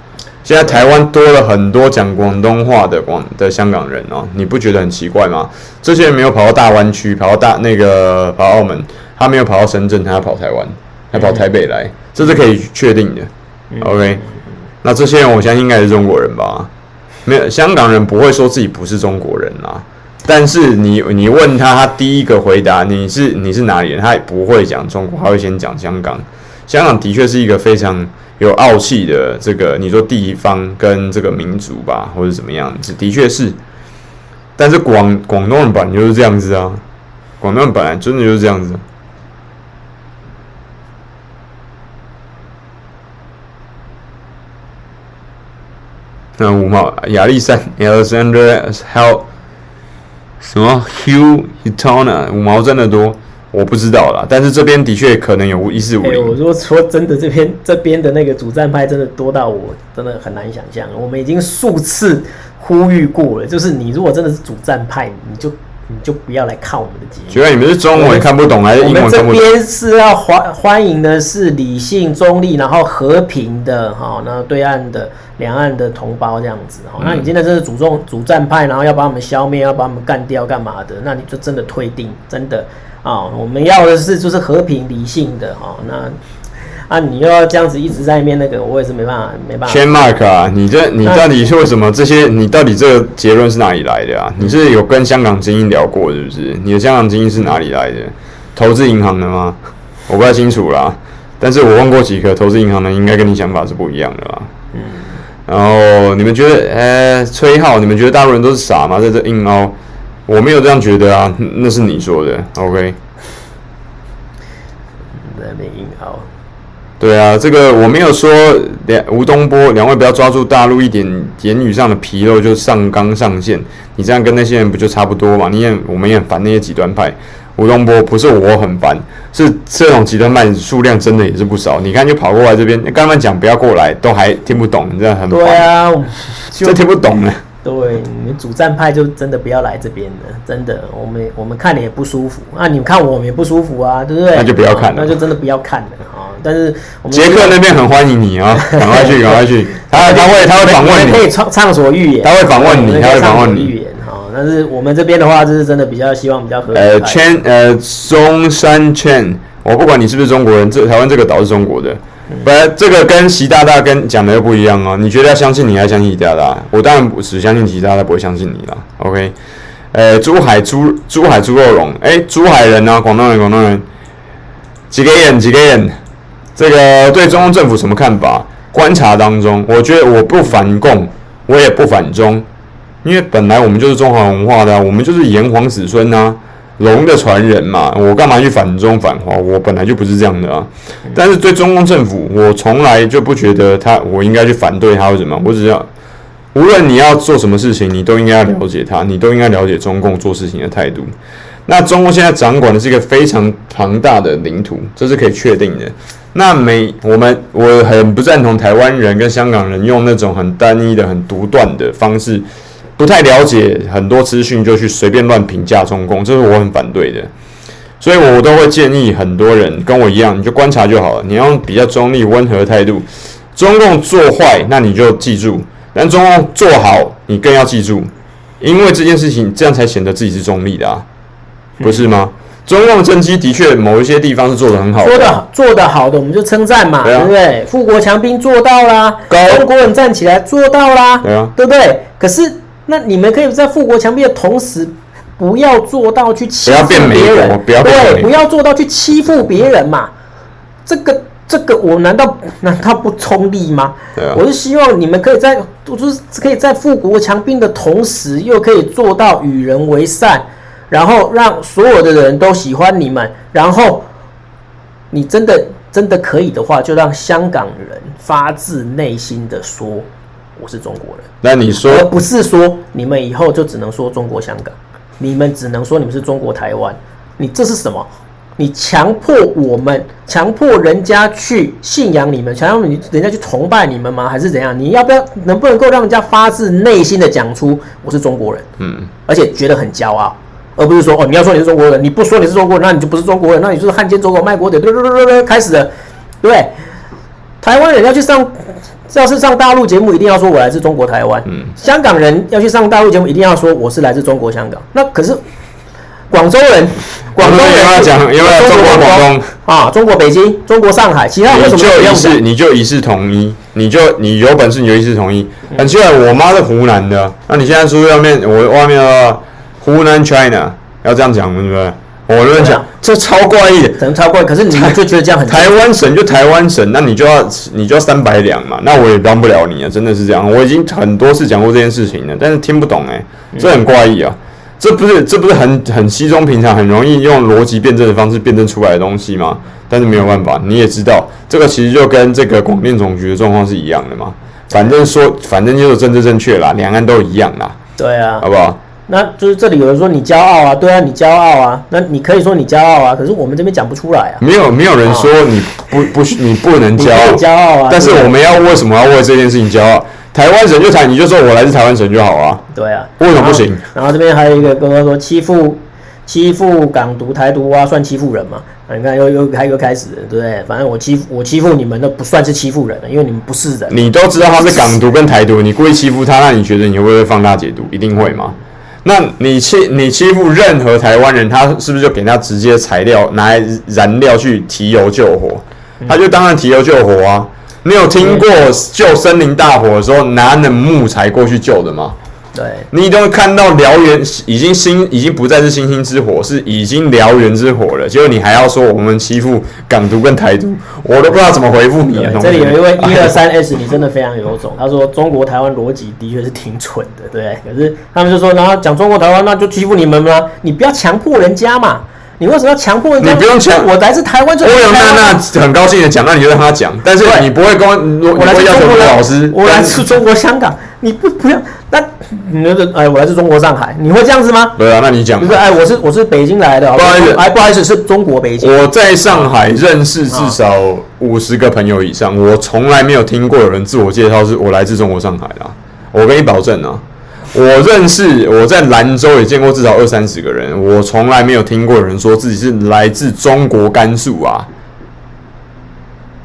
现在台湾多了很多讲广东话的广的香港人哦，你不觉得很奇怪吗？这些人没有跑到大湾区，跑到大那个跑到澳门，他没有跑到深圳，他要跑台湾，他跑台北来，这是可以确定的。OK，那这些人我相信应该是中国人吧？没有，香港人不会说自己不是中国人啊。但是你你问他，他第一个回答你是你是哪里人，他也不会讲中国，他会先讲香港。香港的确是一个非常。有傲气的这个，你说地方跟这个民族吧，或者怎么样子，的确是。但是广广东人本来就是这样子啊，广东人本来真的就是这样子。那五毛亚历山 Alexander How 什么 Hugh Hitona 五毛真的多。我不知道啦，但是这边的确可能有一四五零。我说说真的，这边 [LAUGHS] 这边的那个主战派真的多到我真的很难想象。我们已经数次呼吁过了，就是你如果真的是主战派，你就你就不要来看我们的节目。觉得你们是中文看不懂还是英文看不懂？我们这边是要欢欢迎的是理性、中立，然后和平的哈，那对岸的两岸的同胞这样子哈。那你现在这是主重主战派，然后要把我们消灭，要把我们干掉，干嘛的？那你就真的退订，真的。啊、哦，我们要的是就是和平理性的哈、哦。那啊，你又要这样子一直在那边那个，我也是没办法，没办法。圈 mark 啊，你这你到底是为什么这些？你到底这个结论是哪里来的啊？你是有跟香港精英聊过是不是？你的香港精英是哪里来的？投资银行的吗？我不太清楚啦。但是我问过几个投资银行的，应该跟你想法是不一样的啦。嗯。然后你们觉得，呃，崔浩，你们觉得大陆人都是傻吗？在这硬凹，我没有这样觉得啊，那是你说的。OK。对啊，这个我没有说两吴东波两位不要抓住大陆一点言语上的纰漏就上纲上线，你这样跟那些人不就差不多嘛？你也我们也很烦那些极端派。吴东波不是我很烦，是这种极端派数量真的也是不少。你看就跑过来这边，刚刚讲不要过来，都还听不懂，你这样很烦。对啊，这听不懂呢。对，你们主战派就真的不要来这边了，真的，我们我们看你也不舒服啊，你们看我们也不不舒服啊，对不对？那就不要看了，那就真的不要看了啊。但是杰克那边很欢迎你啊，[LAUGHS] 赶快去，赶快去，他他会他会访问你，可以畅畅所欲言，他会访问你，他会访问你。但是我们这边的话，就是真的比较希望比较和呃圈呃中山圈，我不管你是不是中国人，这台湾这个岛是中国的。不，这个跟习大大跟讲的又不一样哦。你觉得要相信你，还是相信习大大？我当然不只相信习大大，不会相信你了。OK，呃，珠海猪珠海猪肉龙，哎，珠海人啊，广东人，广东人，几个眼，几个眼。这个对中共政府什么看法？观察当中，我觉得我不反共，我也不反中，因为本来我们就是中华文化的，我们就是炎黄子孙呐。龙的传人嘛，我干嘛去反中反华？我本来就不是这样的啊。但是对中共政府，我从来就不觉得他，我应该去反对他或什么。我只要，无论你要做什么事情，你都应该要了解他，你都应该了解中共做事情的态度。那中共现在掌管的是一个非常庞大的领土，这是可以确定的。那美我们我很不赞同台湾人跟香港人用那种很单一的、很独断的方式。不太了解很多资讯就去随便乱评价中共，这是我很反对的。所以我都会建议很多人跟我一样，你就观察就好了。你用比较中立、温和的态度。中共做坏，那你就记住；但中共做好，你更要记住，因为这件事情这样才显得自己是中立的啊，不是吗？中共政绩的确某一些地方是做的很好的，做的做的好的我们就称赞嘛，对，啊、对不对？富国强兵做到啦，中国人站起来做到啦，对啊，对不对？可是。那你们可以在富国强兵的同时，不要做到去欺负别人，不要对，不要做到去欺负别人嘛。这个这个，我难道难道不中立吗？啊、我是希望你们可以在，就是可以在富国强兵的同时，又可以做到与人为善，然后让所有的人都喜欢你们，然后你真的真的可以的话，就让香港人发自内心的说。我是中国人，那你说，而不是说你们以后就只能说中国香港，你们只能说你们是中国台湾，你这是什么？你强迫我们，强迫人家去信仰你们，强迫你人家去崇拜你们吗？还是怎样？你要不要能不能够让人家发自内心的讲出我是中国人？嗯，而且觉得很骄傲，而不是说哦，你要说你是中国人，你不说你是中国人，那你就不是中国人，那你就是汉奸走狗卖国贼，对对对对对，开始了，对不对？台湾人要去上。要是上大陆节目，一定要说我来自中国台湾。嗯，香港人要去上大陆节目，一定要说我是来自中国香港。那可是广州人，广州人要讲，因为中国广东啊，中国北京，中国上海，其他为什么不一样？你就一视同一，你就你有本事你就一视同一。很奇怪，我妈是湖南的，那你现在说外面我外面的湖南 China 要这样讲，对不对？我跟你讲，这超怪异的，可能超怪。可是你们就觉得这样很台湾省就台湾省，那你就要你就要三百两嘛，那我也帮不了你啊，真的是这样。我已经很多次讲过这件事情了，但是听不懂哎、欸，这很怪异啊，这不是这不是很很稀松平常，很容易用逻辑辩证的方式辩证出来的东西吗？但是没有办法，你也知道，这个其实就跟这个广电总局的状况是一样的嘛。反正说，反正就是政治正确啦，两岸都一样啦。对啊，好不好？那就是这里有人说你骄傲啊，对啊，你骄傲啊，那你可以说你骄傲啊，可是我们这边讲不出来啊。没有没有人说你不不你不能骄傲，骄傲啊。但是我们要为什么要为这件事情骄傲？台湾省就台，你就说我来自台湾省就好啊。对啊，为什么不行？然后这边还有一个哥哥说欺负欺负港独台独啊，算欺负人吗？你看又又还又开始，对不对？反正我欺负我欺负你们，那不算是欺负人了，因为你们不是人。你都知道他是港独跟台独，你故意欺负他，那你觉得你会不会放大解读？一定会吗？那你欺你欺负任何台湾人，他是不是就给他直接材料拿来燃料去提油救火？他就当然提油救火啊。你有听过救森林大火的时候拿冷木材过去救的吗？对，你都会看到燎原已经星已经不再是星星之火，是已经燎原之火了。结果你还要说我们欺负港独跟台独，我都不知道怎么回复你。这里有一位 [LAUGHS] 一二三 S，你真的非常有种。他说中国台湾逻辑的确是挺蠢的，对。可是他们就说，然后讲中国台湾，那就欺负你们吗？你不要强迫人家嘛。你为什么要强迫人家？你不用强，我来自台湾就。欧阳娜娜很高兴的讲，那你就让他讲。但是你不会跟我，我来自中国老师，我来自中国香港，你不不要那你那个哎，我来自中国上海，你会这样子吗？对啊，那你讲。不是哎，我是我是北京来的，不好意思，哎，不好意思，是中国北京。我在上海认识至少五十个朋友以上，我从来没有听过有人自我介绍是我来自中国上海的，我跟你保证啊。我认识，我在兰州也见过至少二三十个人，我从来没有听过有人说自己是来自中国甘肃啊。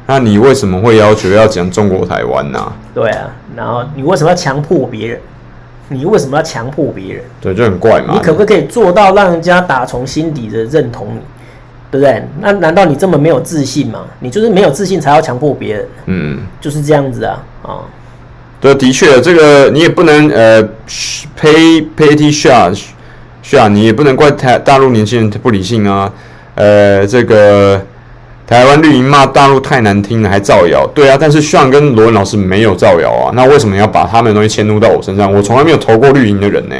那你为什么会要求要讲中国台湾呢？啊？对啊，然后你为什么要强迫别人？你为什么要强迫别人？对，就很怪嘛。你可不可以做到让人家打从心底的认同你？对不对？那难道你这么没有自信吗？你就是没有自信才要强迫别人？嗯，就是这样子啊，啊、哦。对，的确，这个你也不能呃，pay petty shot shot，你也不能怪台大陆年轻人不理性啊。呃，这个台湾绿营骂大陆太难听了，还造谣。对啊，但是炫跟罗文老师没有造谣啊，那为什么要把他们的东西迁怒到我身上？我从来没有投过绿营的人呢。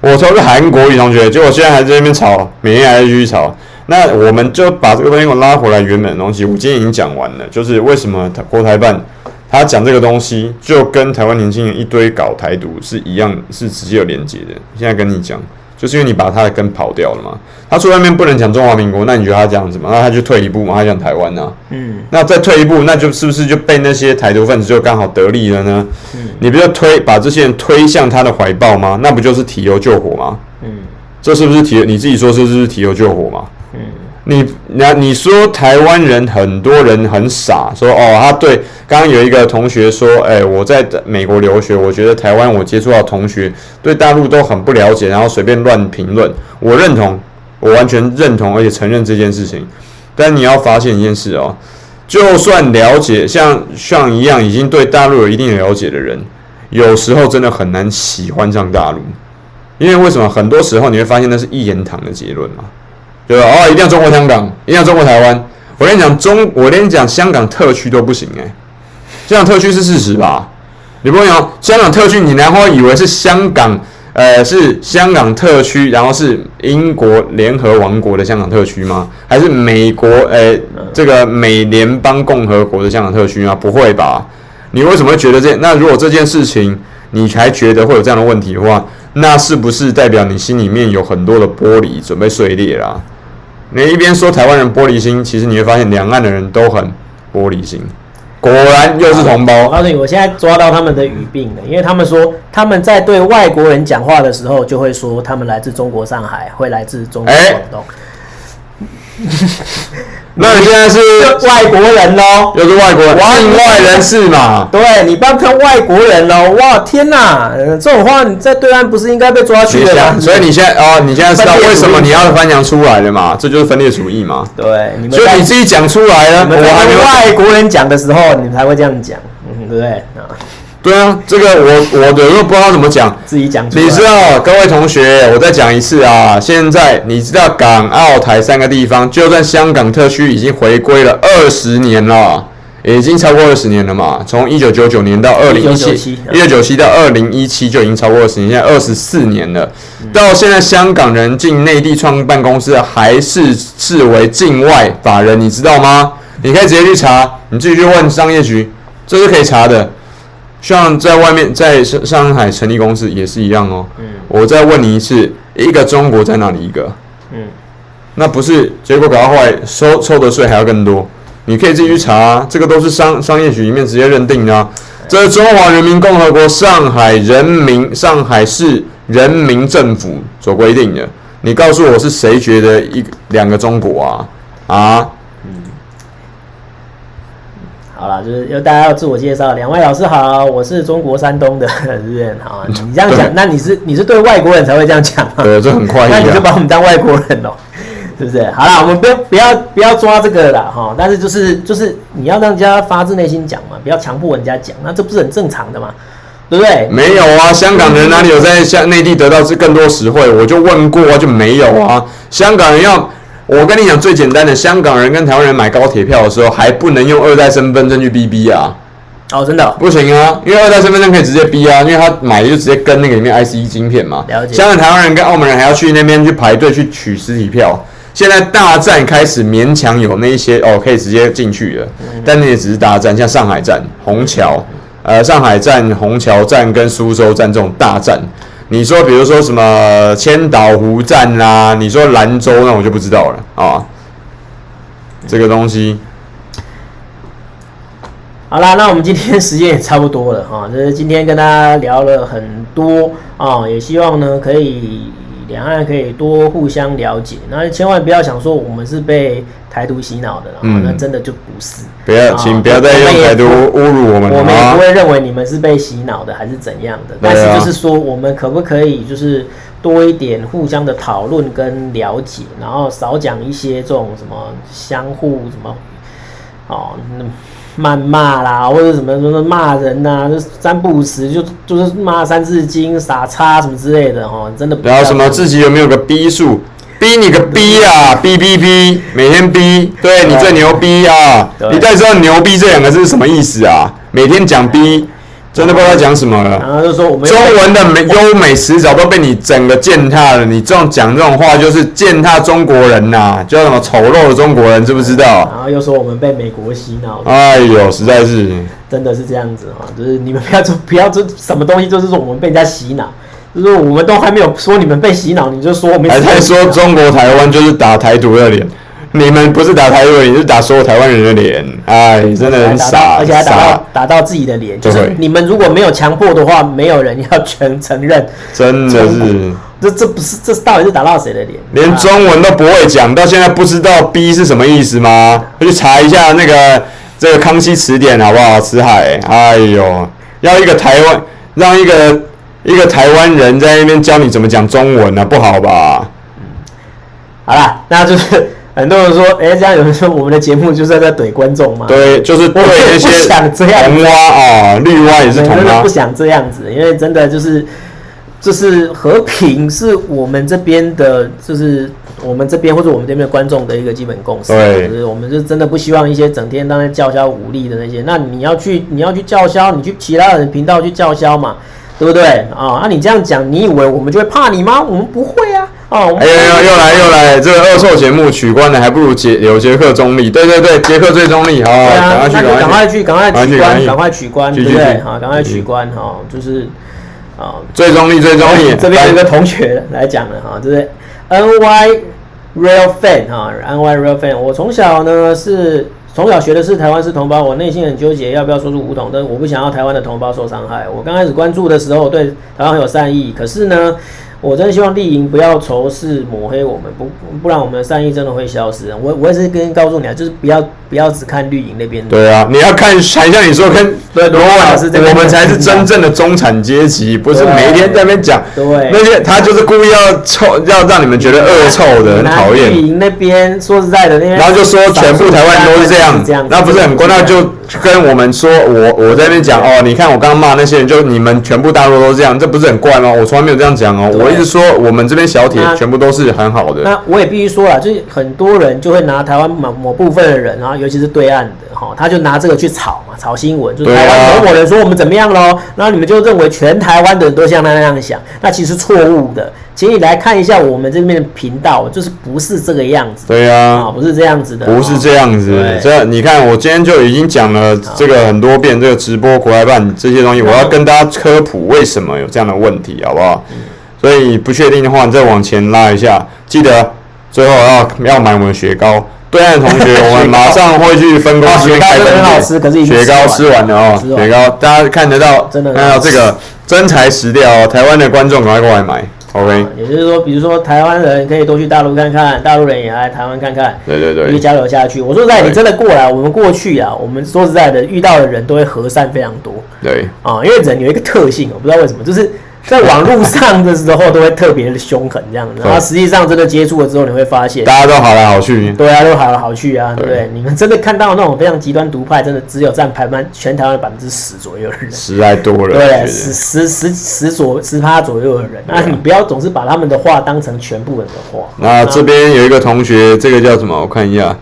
我投是韩国瑜同学，结果现在还在那边吵，每天还在继续吵。那我们就把这个东西给我拉回来原本的东西。我今天已经讲完了，就是为什么国台办。他讲这个东西，就跟台湾年轻人一堆搞台独是一样，是直接有连接的。现在跟你讲，就是因为你把他的根刨掉了嘛。他出外面不能讲中华民国，那你觉得他这样子吗？那他就退一步嘛，他讲台湾呐、啊？嗯。那再退一步，那就是不是就被那些台独分子就刚好得利了呢？嗯。你不就推把这些人推向他的怀抱吗？那不就是提油救火吗？嗯。这是不是提？你自己说这是不是提油救火吗？你那你说台湾人很多人很傻，说哦，他对刚刚有一个同学说，诶、欸，我在美国留学，我觉得台湾我接触到同学对大陆都很不了解，然后随便乱评论。我认同，我完全认同，而且承认这件事情。但你要发现一件事哦，就算了解像像一样已经对大陆有一定了解的人，有时候真的很难喜欢上大陆，因为为什么？很多时候你会发现那是一言堂的结论嘛。对吧？哦，一定要中国香港，一定要中国台湾。我跟你讲，中我跟你讲，香港特区都不行哎。香港特区是事实吧？你不用讲香港特区，你然后以为是香港，呃，是香港特区，然后是英国联合王国的香港特区吗？还是美国，呃，这个美联邦共和国的香港特区吗？不会吧？你为什么会觉得这？那如果这件事情你还觉得会有这样的问题的话，那是不是代表你心里面有很多的玻璃准备碎裂啦？你一边说台湾人玻璃心，其实你会发现两岸的人都很玻璃心。果然又是同胞。我告诉你，我现在抓到他们的语病了，因为他们说他们在对外国人讲话的时候，就会说他们来自中国上海，会来自中国广东。欸 [LAUGHS] 那你现在是外国人喽？又是外国人，境外人士嘛？对，你不要看外国人喽！哇，天哪，这种话你在对岸不是应该被抓去的吗？所以你现在哦，你现在知道为什么你要翻墙出来了嘛？这就是分裂主义嘛？对，所以你自己讲出来了。我还没外国人讲的时候，你才会这样讲，嗯，对不对？啊。对啊，这个我我的又不知道怎么讲，自己讲。你知道，各位同学，我再讲一次啊！现在你知道港澳台三个地方，就算香港特区已经回归了二十年了，已经超过二十年了嘛？从一九九九年到二零一七，一九九七到二零一七就已经超过二十年，现在二十四年了。到现在，香港人进内地创办公司还是视为境外法人，你知道吗？你可以直接去查，你自己去问商业局，这是可以查的。像在外面，在上上海成立公司也是一样哦。嗯。我再问你一次，一个中国在哪里？一个。嗯。那不是结果搞到后来收收的税还要更多？你可以自己去查啊，这个都是商商业局里面直接认定的啊。这是中华人民共和国上海人民上海市人民政府所规定的。你告诉我是谁觉得一两个中国啊？啊？好了，就是要大家要自我介绍。两位老师好，我是中国山东的 [LAUGHS] 人。好，你这样讲，那你是你是对外国人才会这样讲吗？对，这很 [LAUGHS] 快。那你就把我们当外国人喽。是不是？好了，我们不要不要不要抓这个了哈。但是就是就是你要让人家发自内心讲嘛，不要强迫人家讲，那这不是很正常的嘛？对不对？没有啊，香港人哪里有在向内地得到是更多实惠？我就问过啊，就没有啊。香港人要我跟你讲最简单的，香港人跟台湾人买高铁票的时候还不能用二代身份证去逼逼啊。哦，真的、哦、不行啊，因为二代身份证可以直接逼啊，因为他买就直接跟那个里面 IC 晶片嘛。了解。香港、台湾人跟澳门人还要去那边去排队去取实体票。现在大站开始勉强有那一些哦，可以直接进去了，嗯、但那也只是大站，像上海站、虹桥，呃，上海站、虹桥站跟苏州站这种大站。你说，比如说什么千岛湖站啦，你说兰州那我就不知道了啊。这个东西。好啦，那我们今天时间也差不多了哈，就是今天跟大家聊了很多啊，也希望呢可以两岸可以多互相了解，那千万不要想说我们是被台独洗脑的，嗯，那真的就不是。不要，请不要再用台独侮辱我们。我们也不会认为你们是被洗脑的，还是怎样的。但是就是说，我们可不可以就是多一点互相的讨论跟了解，然后少讲一些这种什么相互什么哦那。谩骂啦，或者什么什么骂人呐、啊，就三不五时就就是骂三字经、傻叉什么之类的哦，真的不要。然后什么自己有没有个逼数？逼你个逼啊！逼逼逼，每天逼，对，你最牛逼啊！你到底知道“牛逼”这两个字是什么意思啊？每天讲逼。真的不知道讲什么了。然后就说我们中文的美优美词藻都被你整个践踏了。你这种讲这种话就是践踏中国人呐、啊，叫什么丑陋的中国人，知不知道？然后又说我们被美国洗脑。哎呦，实在是，真的是这样子哈，就是你们不要不要这什么东西，就是说我们被人家洗脑，就是我们都还没有说你们被洗脑，你就说我们还在说中国台湾就是打台独的脸。[LAUGHS] 你们不是打台湾，你是打所有台湾人的脸，哎，真的很傻，而且还打到打到自己的脸，就是你们如果没有强迫的话，没有人要全承认，真的是，这这不是这到底是打到谁的脸？连中文都不会讲，到现在不知道 “B” 是什么意思吗？去查一下那个这个康熙词典好不好？辞海，哎呦，要一个台湾让一个一个台湾人在那边教你怎么讲中文呢、啊？不好吧？嗯，好啦，那就是。很多人说，哎、欸，这样有人说我们的节目就是在怼观众吗？对，就是对那些同蛙啊，绿蛙也是同蛙。不想这样子，因为真的就是，就是和平是我们这边的，就是我们这边或者我们这边的观众的一个基本共识。对，就是我们就真的不希望一些整天当在叫嚣武力的那些。那你要去，你要去叫嚣，你去其他人频道去叫嚣嘛，对不对？啊，那你这样讲，你以为我们就会怕你吗？我们不会啊。哦，哎呦呦，又来又来，这个恶臭节目取关的还不如杰有杰克中立，对对对，杰克最中立，好，赶快去，赶快去，赶快取关，赶快取关，对不对？好，赶快取关，哈，就是啊，最中立最中立。[LAUGHS] 这边有一个同学来讲了哈，就是 N Y Real Fan 哈，N Y Real Fan，我从小呢是从小学的是台湾是同胞，我内心很纠结要不要说出武统，但我不想要台湾的同胞受伤害。我刚开始关注的时候对台湾很有善意，可是呢。我真的希望绿营不要仇视抹黑我们，不不然我们的善意真的会消失。我我也是跟告诉你啊，就是不要不要只看绿营那边。对啊，你要看，还像你说跟对罗老师这样，我们才是真正的中产阶级，不是每天在那边讲。对，那些他就是故意要臭，要让你们觉得恶臭的，很讨厌。绿营那边说实在的，那边然后就说全部台湾都是这样，那不是很怪？那就跟我们说，我我在那边讲哦，你看我刚刚骂那些人，就你们全部大陆都这样，这不是很怪吗？我从来没有这样讲哦，我。一直说我们这边小铁全部都是很好的。那我也必须说了，就是很多人就会拿台湾某某部分的人啊，尤其是对岸的哈，他就拿这个去炒嘛，炒新闻，就是台湾某某人说我们怎么样喽，然后你们就认为全台湾的人都像他那样想，那其实错误的。请你来看一下我们这边的频道，就是不是这个样子。对呀，啊，不是这样子的，不是这样子。这你看，我今天就已经讲了这个很多遍，这个直播国外办这些东西，我要跟大家科普为什么有这样的问题，好不好？所以不确定的话，你再往前拉一下，记得最后要要买我们的雪糕。对岸的同学，[LAUGHS] 我们马上会去分公司开分店。雪糕吃完了哦，雪糕大家看得到，真的看到这个真材实料哦。台湾的观众赶快过来买，OK。也就是说，比如说台湾人可以多去大陆看看，大陆人也来台湾看看，对对对，可以交流下去。我说实在，你真的过来，我们过去啊，我们说实在的，遇到的人都会和善非常多。对啊，因为人有一个特性，我不知道为什么，就是。[LAUGHS] 在网络上的时候都会特别的凶狠这样子，[LAUGHS] 然后实际上真的接触了之后，你会发现大家都好来好去，对啊，都好来好去啊，对不对？你们真的看到那种非常极端独派，真的只有占台湾全台湾百分之十左右的人，十还多了，对，十十十十左十趴左右的人，那你不要总是把他们的话当成全部人的话。那这边有一个同学，这个叫什么？我看一下。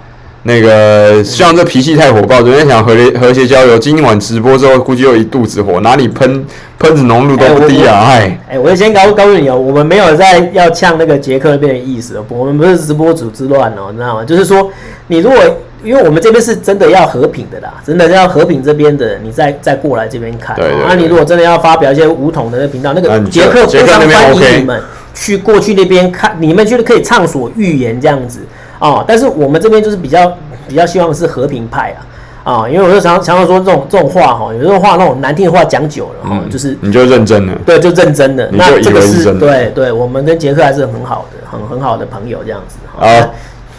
那个希望这脾气太火爆，昨天想和谐和谐交流，今晚直播之后估计又一肚子火，哪里喷喷子浓度都不低啊！哎，哎，我就先告告诉你哦，我们没有在要呛那个杰克那边的意思，我们不是直播组之乱哦，你知道吗？就是说，你如果因为我们这边是真的要和平的啦，真的要和平这边的，你再再过来这边看。对，对，对。那、啊、你如果真的要发表一些武统的那频道，那个杰克非常欢迎你们去过去那边看，你们觉得可以畅所欲言这样子。哦，但是我们这边就是比较比较希望是和平派啊，啊、哦，因为我就常常常说这种这种话哈，有时候话那种难听的话讲久了哈、嗯，就是你就认真了，对，就认真的，那这个是对对，对，我们跟杰克还是很好的，很很好的朋友这样子啊。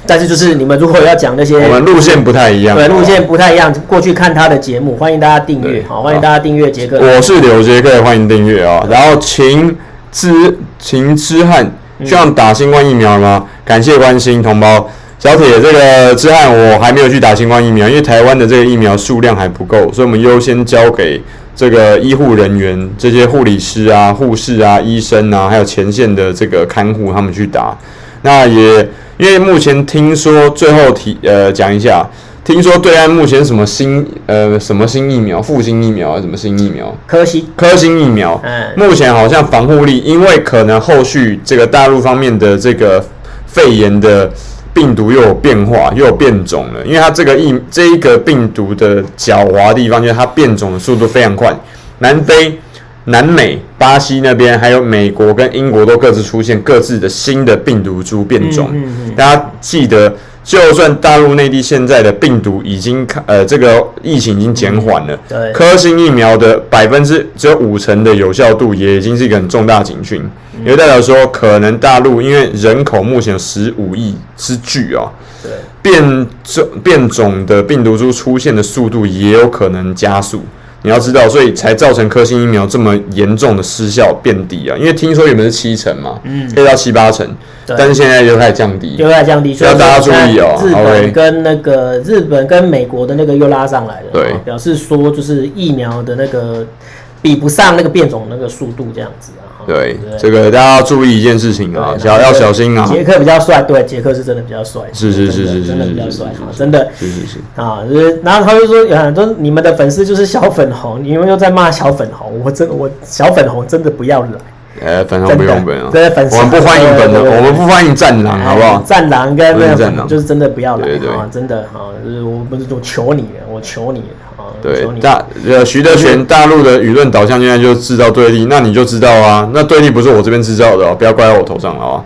但是就是你们如果要讲那些，我们路线不太一样，对，路线不太一样。过去看他的节目，欢迎大家订阅，好，欢迎大家订阅杰克。我是刘杰克，欢迎订阅啊。然后秦之秦之汉。需要打新冠疫苗吗？感谢关心，同胞。小铁，这个之汉我还没有去打新冠疫苗，因为台湾的这个疫苗数量还不够，所以我们优先交给这个医护人员，这些护理师啊、护士啊、医生啊，还有前线的这个看护他们去打。那也因为目前听说，最后提呃讲一下。听说对岸目前什么新呃什么新疫苗，复星疫苗啊，什么新疫苗？科兴科兴疫苗，嗯，目前好像防护力，因为可能后续这个大陆方面的这个肺炎的病毒又有变化，又有变种了，因为它这个疫这一个病毒的狡猾地方，就是它变种的速度非常快，南非、南美、巴西那边，还有美国跟英国都各自出现各自的新的病毒株变种，嗯嗯嗯，大家记得。就算大陆内地现在的病毒已经呃这个疫情已经减缓了，对，科兴疫苗的百分之只有五成的有效度也已经是一个很重大警讯，也代表说可能大陆因为人口目前有十五亿之巨啊，对，变种变种的病毒株出现的速度也有可能加速。你要知道，所以才造成科兴疫苗这么严重的失效变低啊！因为听说原本是七成嘛，嗯，可以到七八成，但是现在又开始降低，又开始降低，所以大家注意哦。日本跟那个日本跟美国的那个又拉上来了，对，表示说就是疫苗的那个比不上那个变种那个速度这样子啊。对，这个大家要注意一件事情啊，小要小心啊。杰克比较帅，对，杰克是真的比较帅，是是是是是，真的比较帅啊，真的，是是是。啊，就是，然后他就说，有很多你们的粉丝就是小粉红，你们又在骂小粉红，我真我小粉红真的不要来，呃，粉红不用粉啊，对，粉丝我们不欢迎粉的，我们不欢迎战狼，好不好？战狼跟那个就是真的不要来啊，真的啊，就是我不是我求你了，我求你了。对大呃徐德全大陆的舆论导向现在就制造对立，那你就知道啊，那对立不是我这边制造的哦，不要怪在我头上了啊，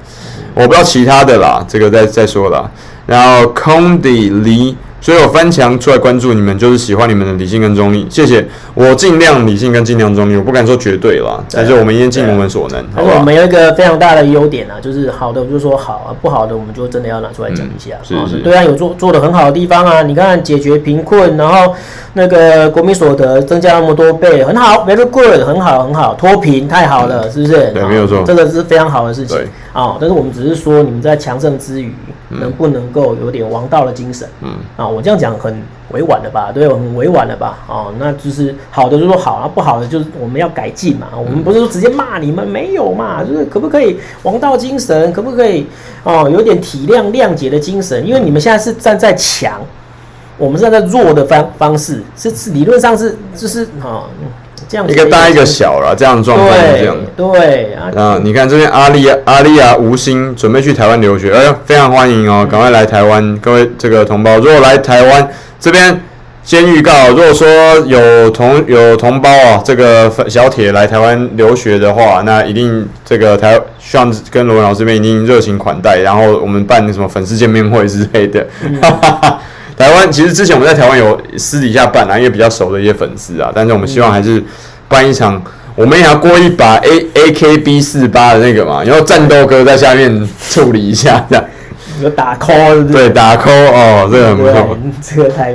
我不知道其他的啦，这个再再说啦。然后空地离。所以我翻墙出来关注你们，就是喜欢你们的理性跟中立，谢谢。我尽量理性跟尽量中立，我不敢说绝对啦，但是我们一定尽我们所能。而且我们有一个非常大的优点啊，就是好的我们就说好啊，不好的我们就真的要拿出来讲一下。是是。对啊，有做做的很好的地方啊，你看解决贫困，然后那个国民所得增加那么多倍，很好，very good，很好很好，脱贫太好了，是不是？对，没有错，这个是非常好的事情。啊，但是我们只是说你们在强盛之余。能不能够有点王道的精神？嗯啊，我这样讲很委婉了吧？对，很委婉了吧？哦，那就是好的就说好，啊，不好的就是我们要改进嘛。我们不是说直接骂你们没有嘛？就是可不可以王道精神？可不可以哦？有点体谅谅解的精神？因为你们现在是站在强，我们站在弱的方方式，是是理论上是就是啊。一个大一个小了，这样的状况是这样。对啊，啊，你看这边阿丽亚阿丽啊吴昕准备去台湾留学，哎呦，非常欢迎哦，赶快来台湾，各位这个同胞，如果来台湾这边先预告，如果说有同有同胞啊，这个小铁来台湾留学的话，那一定这个台希望跟罗文老师这边一定热情款待，然后我们办什么粉丝见面会之类的。哈哈哈。[LAUGHS] 台湾其实之前我们在台湾有私底下办啊，因为比较熟的一些粉丝啊，但是我们希望还是办一场，我们也要过一把 A A K B 四八的那个嘛，然后战斗哥在下面处理一下这样。[LAUGHS] 有打 call 是是？对，打 call 哦，这个很不错。[LAUGHS] 这个太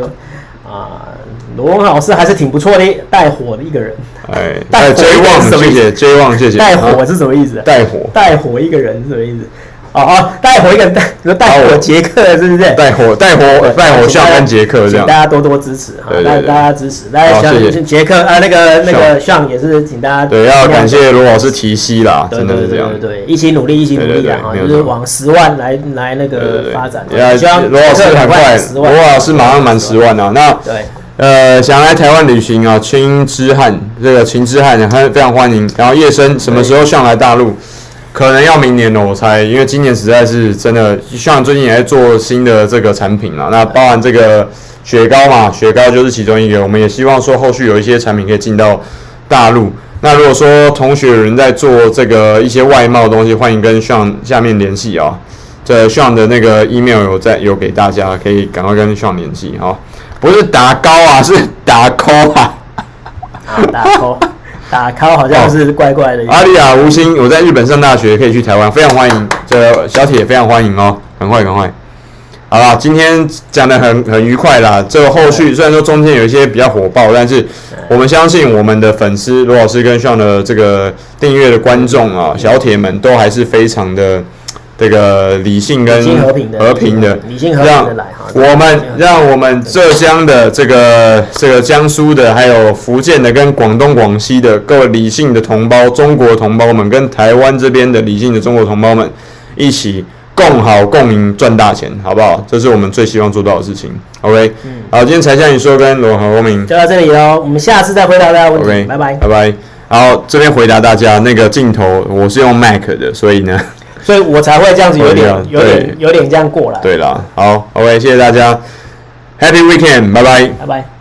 啊，罗文老师还是挺不错的，带火的一个人。哎，带 J 旺，谢谢 J 旺，谢谢。带火是什么意思？带火，带火一个人是什么意思？哦哦，带火一个带，带火杰克是不是？带火带火带火像跟杰克这样，大家多多支持哈，大大家支持，大家像杰克啊，那个那个像也是请大家对，要感谢罗老师提携啦，真的是这样，对对，一起努力，一起努力啊，就是往十万来来那个发展。希望罗老师很快，罗老师马上满十万啊，那对。呃，想来台湾旅行啊，青之汉这个秦之汉很非常欢迎。然后叶生什么时候上来大陆？可能要明年了，我猜，因为今年实在是真的，像最近也在做新的这个产品啊，那包含这个雪糕嘛，雪糕就是其中一个。我们也希望说后续有一些产品可以进到大陆。那如果说同学有人在做这个一些外贸的东西，欢迎跟上下面联系啊。这上的那个 email 有在有给大家，可以赶快跟上联系啊。不是打高啊，是打 call 啊！啊，打 call，打 call 好像是怪怪的。阿里亚吴昕，我在日本上大学，可以去台湾，非常欢迎。这小铁非常欢迎哦，赶快赶快。好啦，今天讲的很很愉快啦。这个后续虽然说中间有一些比较火爆，但是我们相信我们的粉丝罗老师跟上的这个订阅的观众啊，小铁们都还是非常的。这个理性跟和平的，和平的，让我们让我们浙江的这个这个江苏的，还有福建的跟广东广西的各位理性的同胞，中国同胞们跟台湾这边的理性的中国同胞们一起共好共赢赚大钱，好不好？这是我们最希望做到的事情。OK，好，今天柴 Sean 你说跟罗和明就到这里喽，我们下次再回答大家问题。OK，拜拜，拜拜。然后这边回答大家，那个镜头我是用 Mac 的，所以呢。所以我才会这样子，有点、有点、有点这样过来。对啦，好，OK，谢谢大家，Happy Weekend，拜拜，拜拜。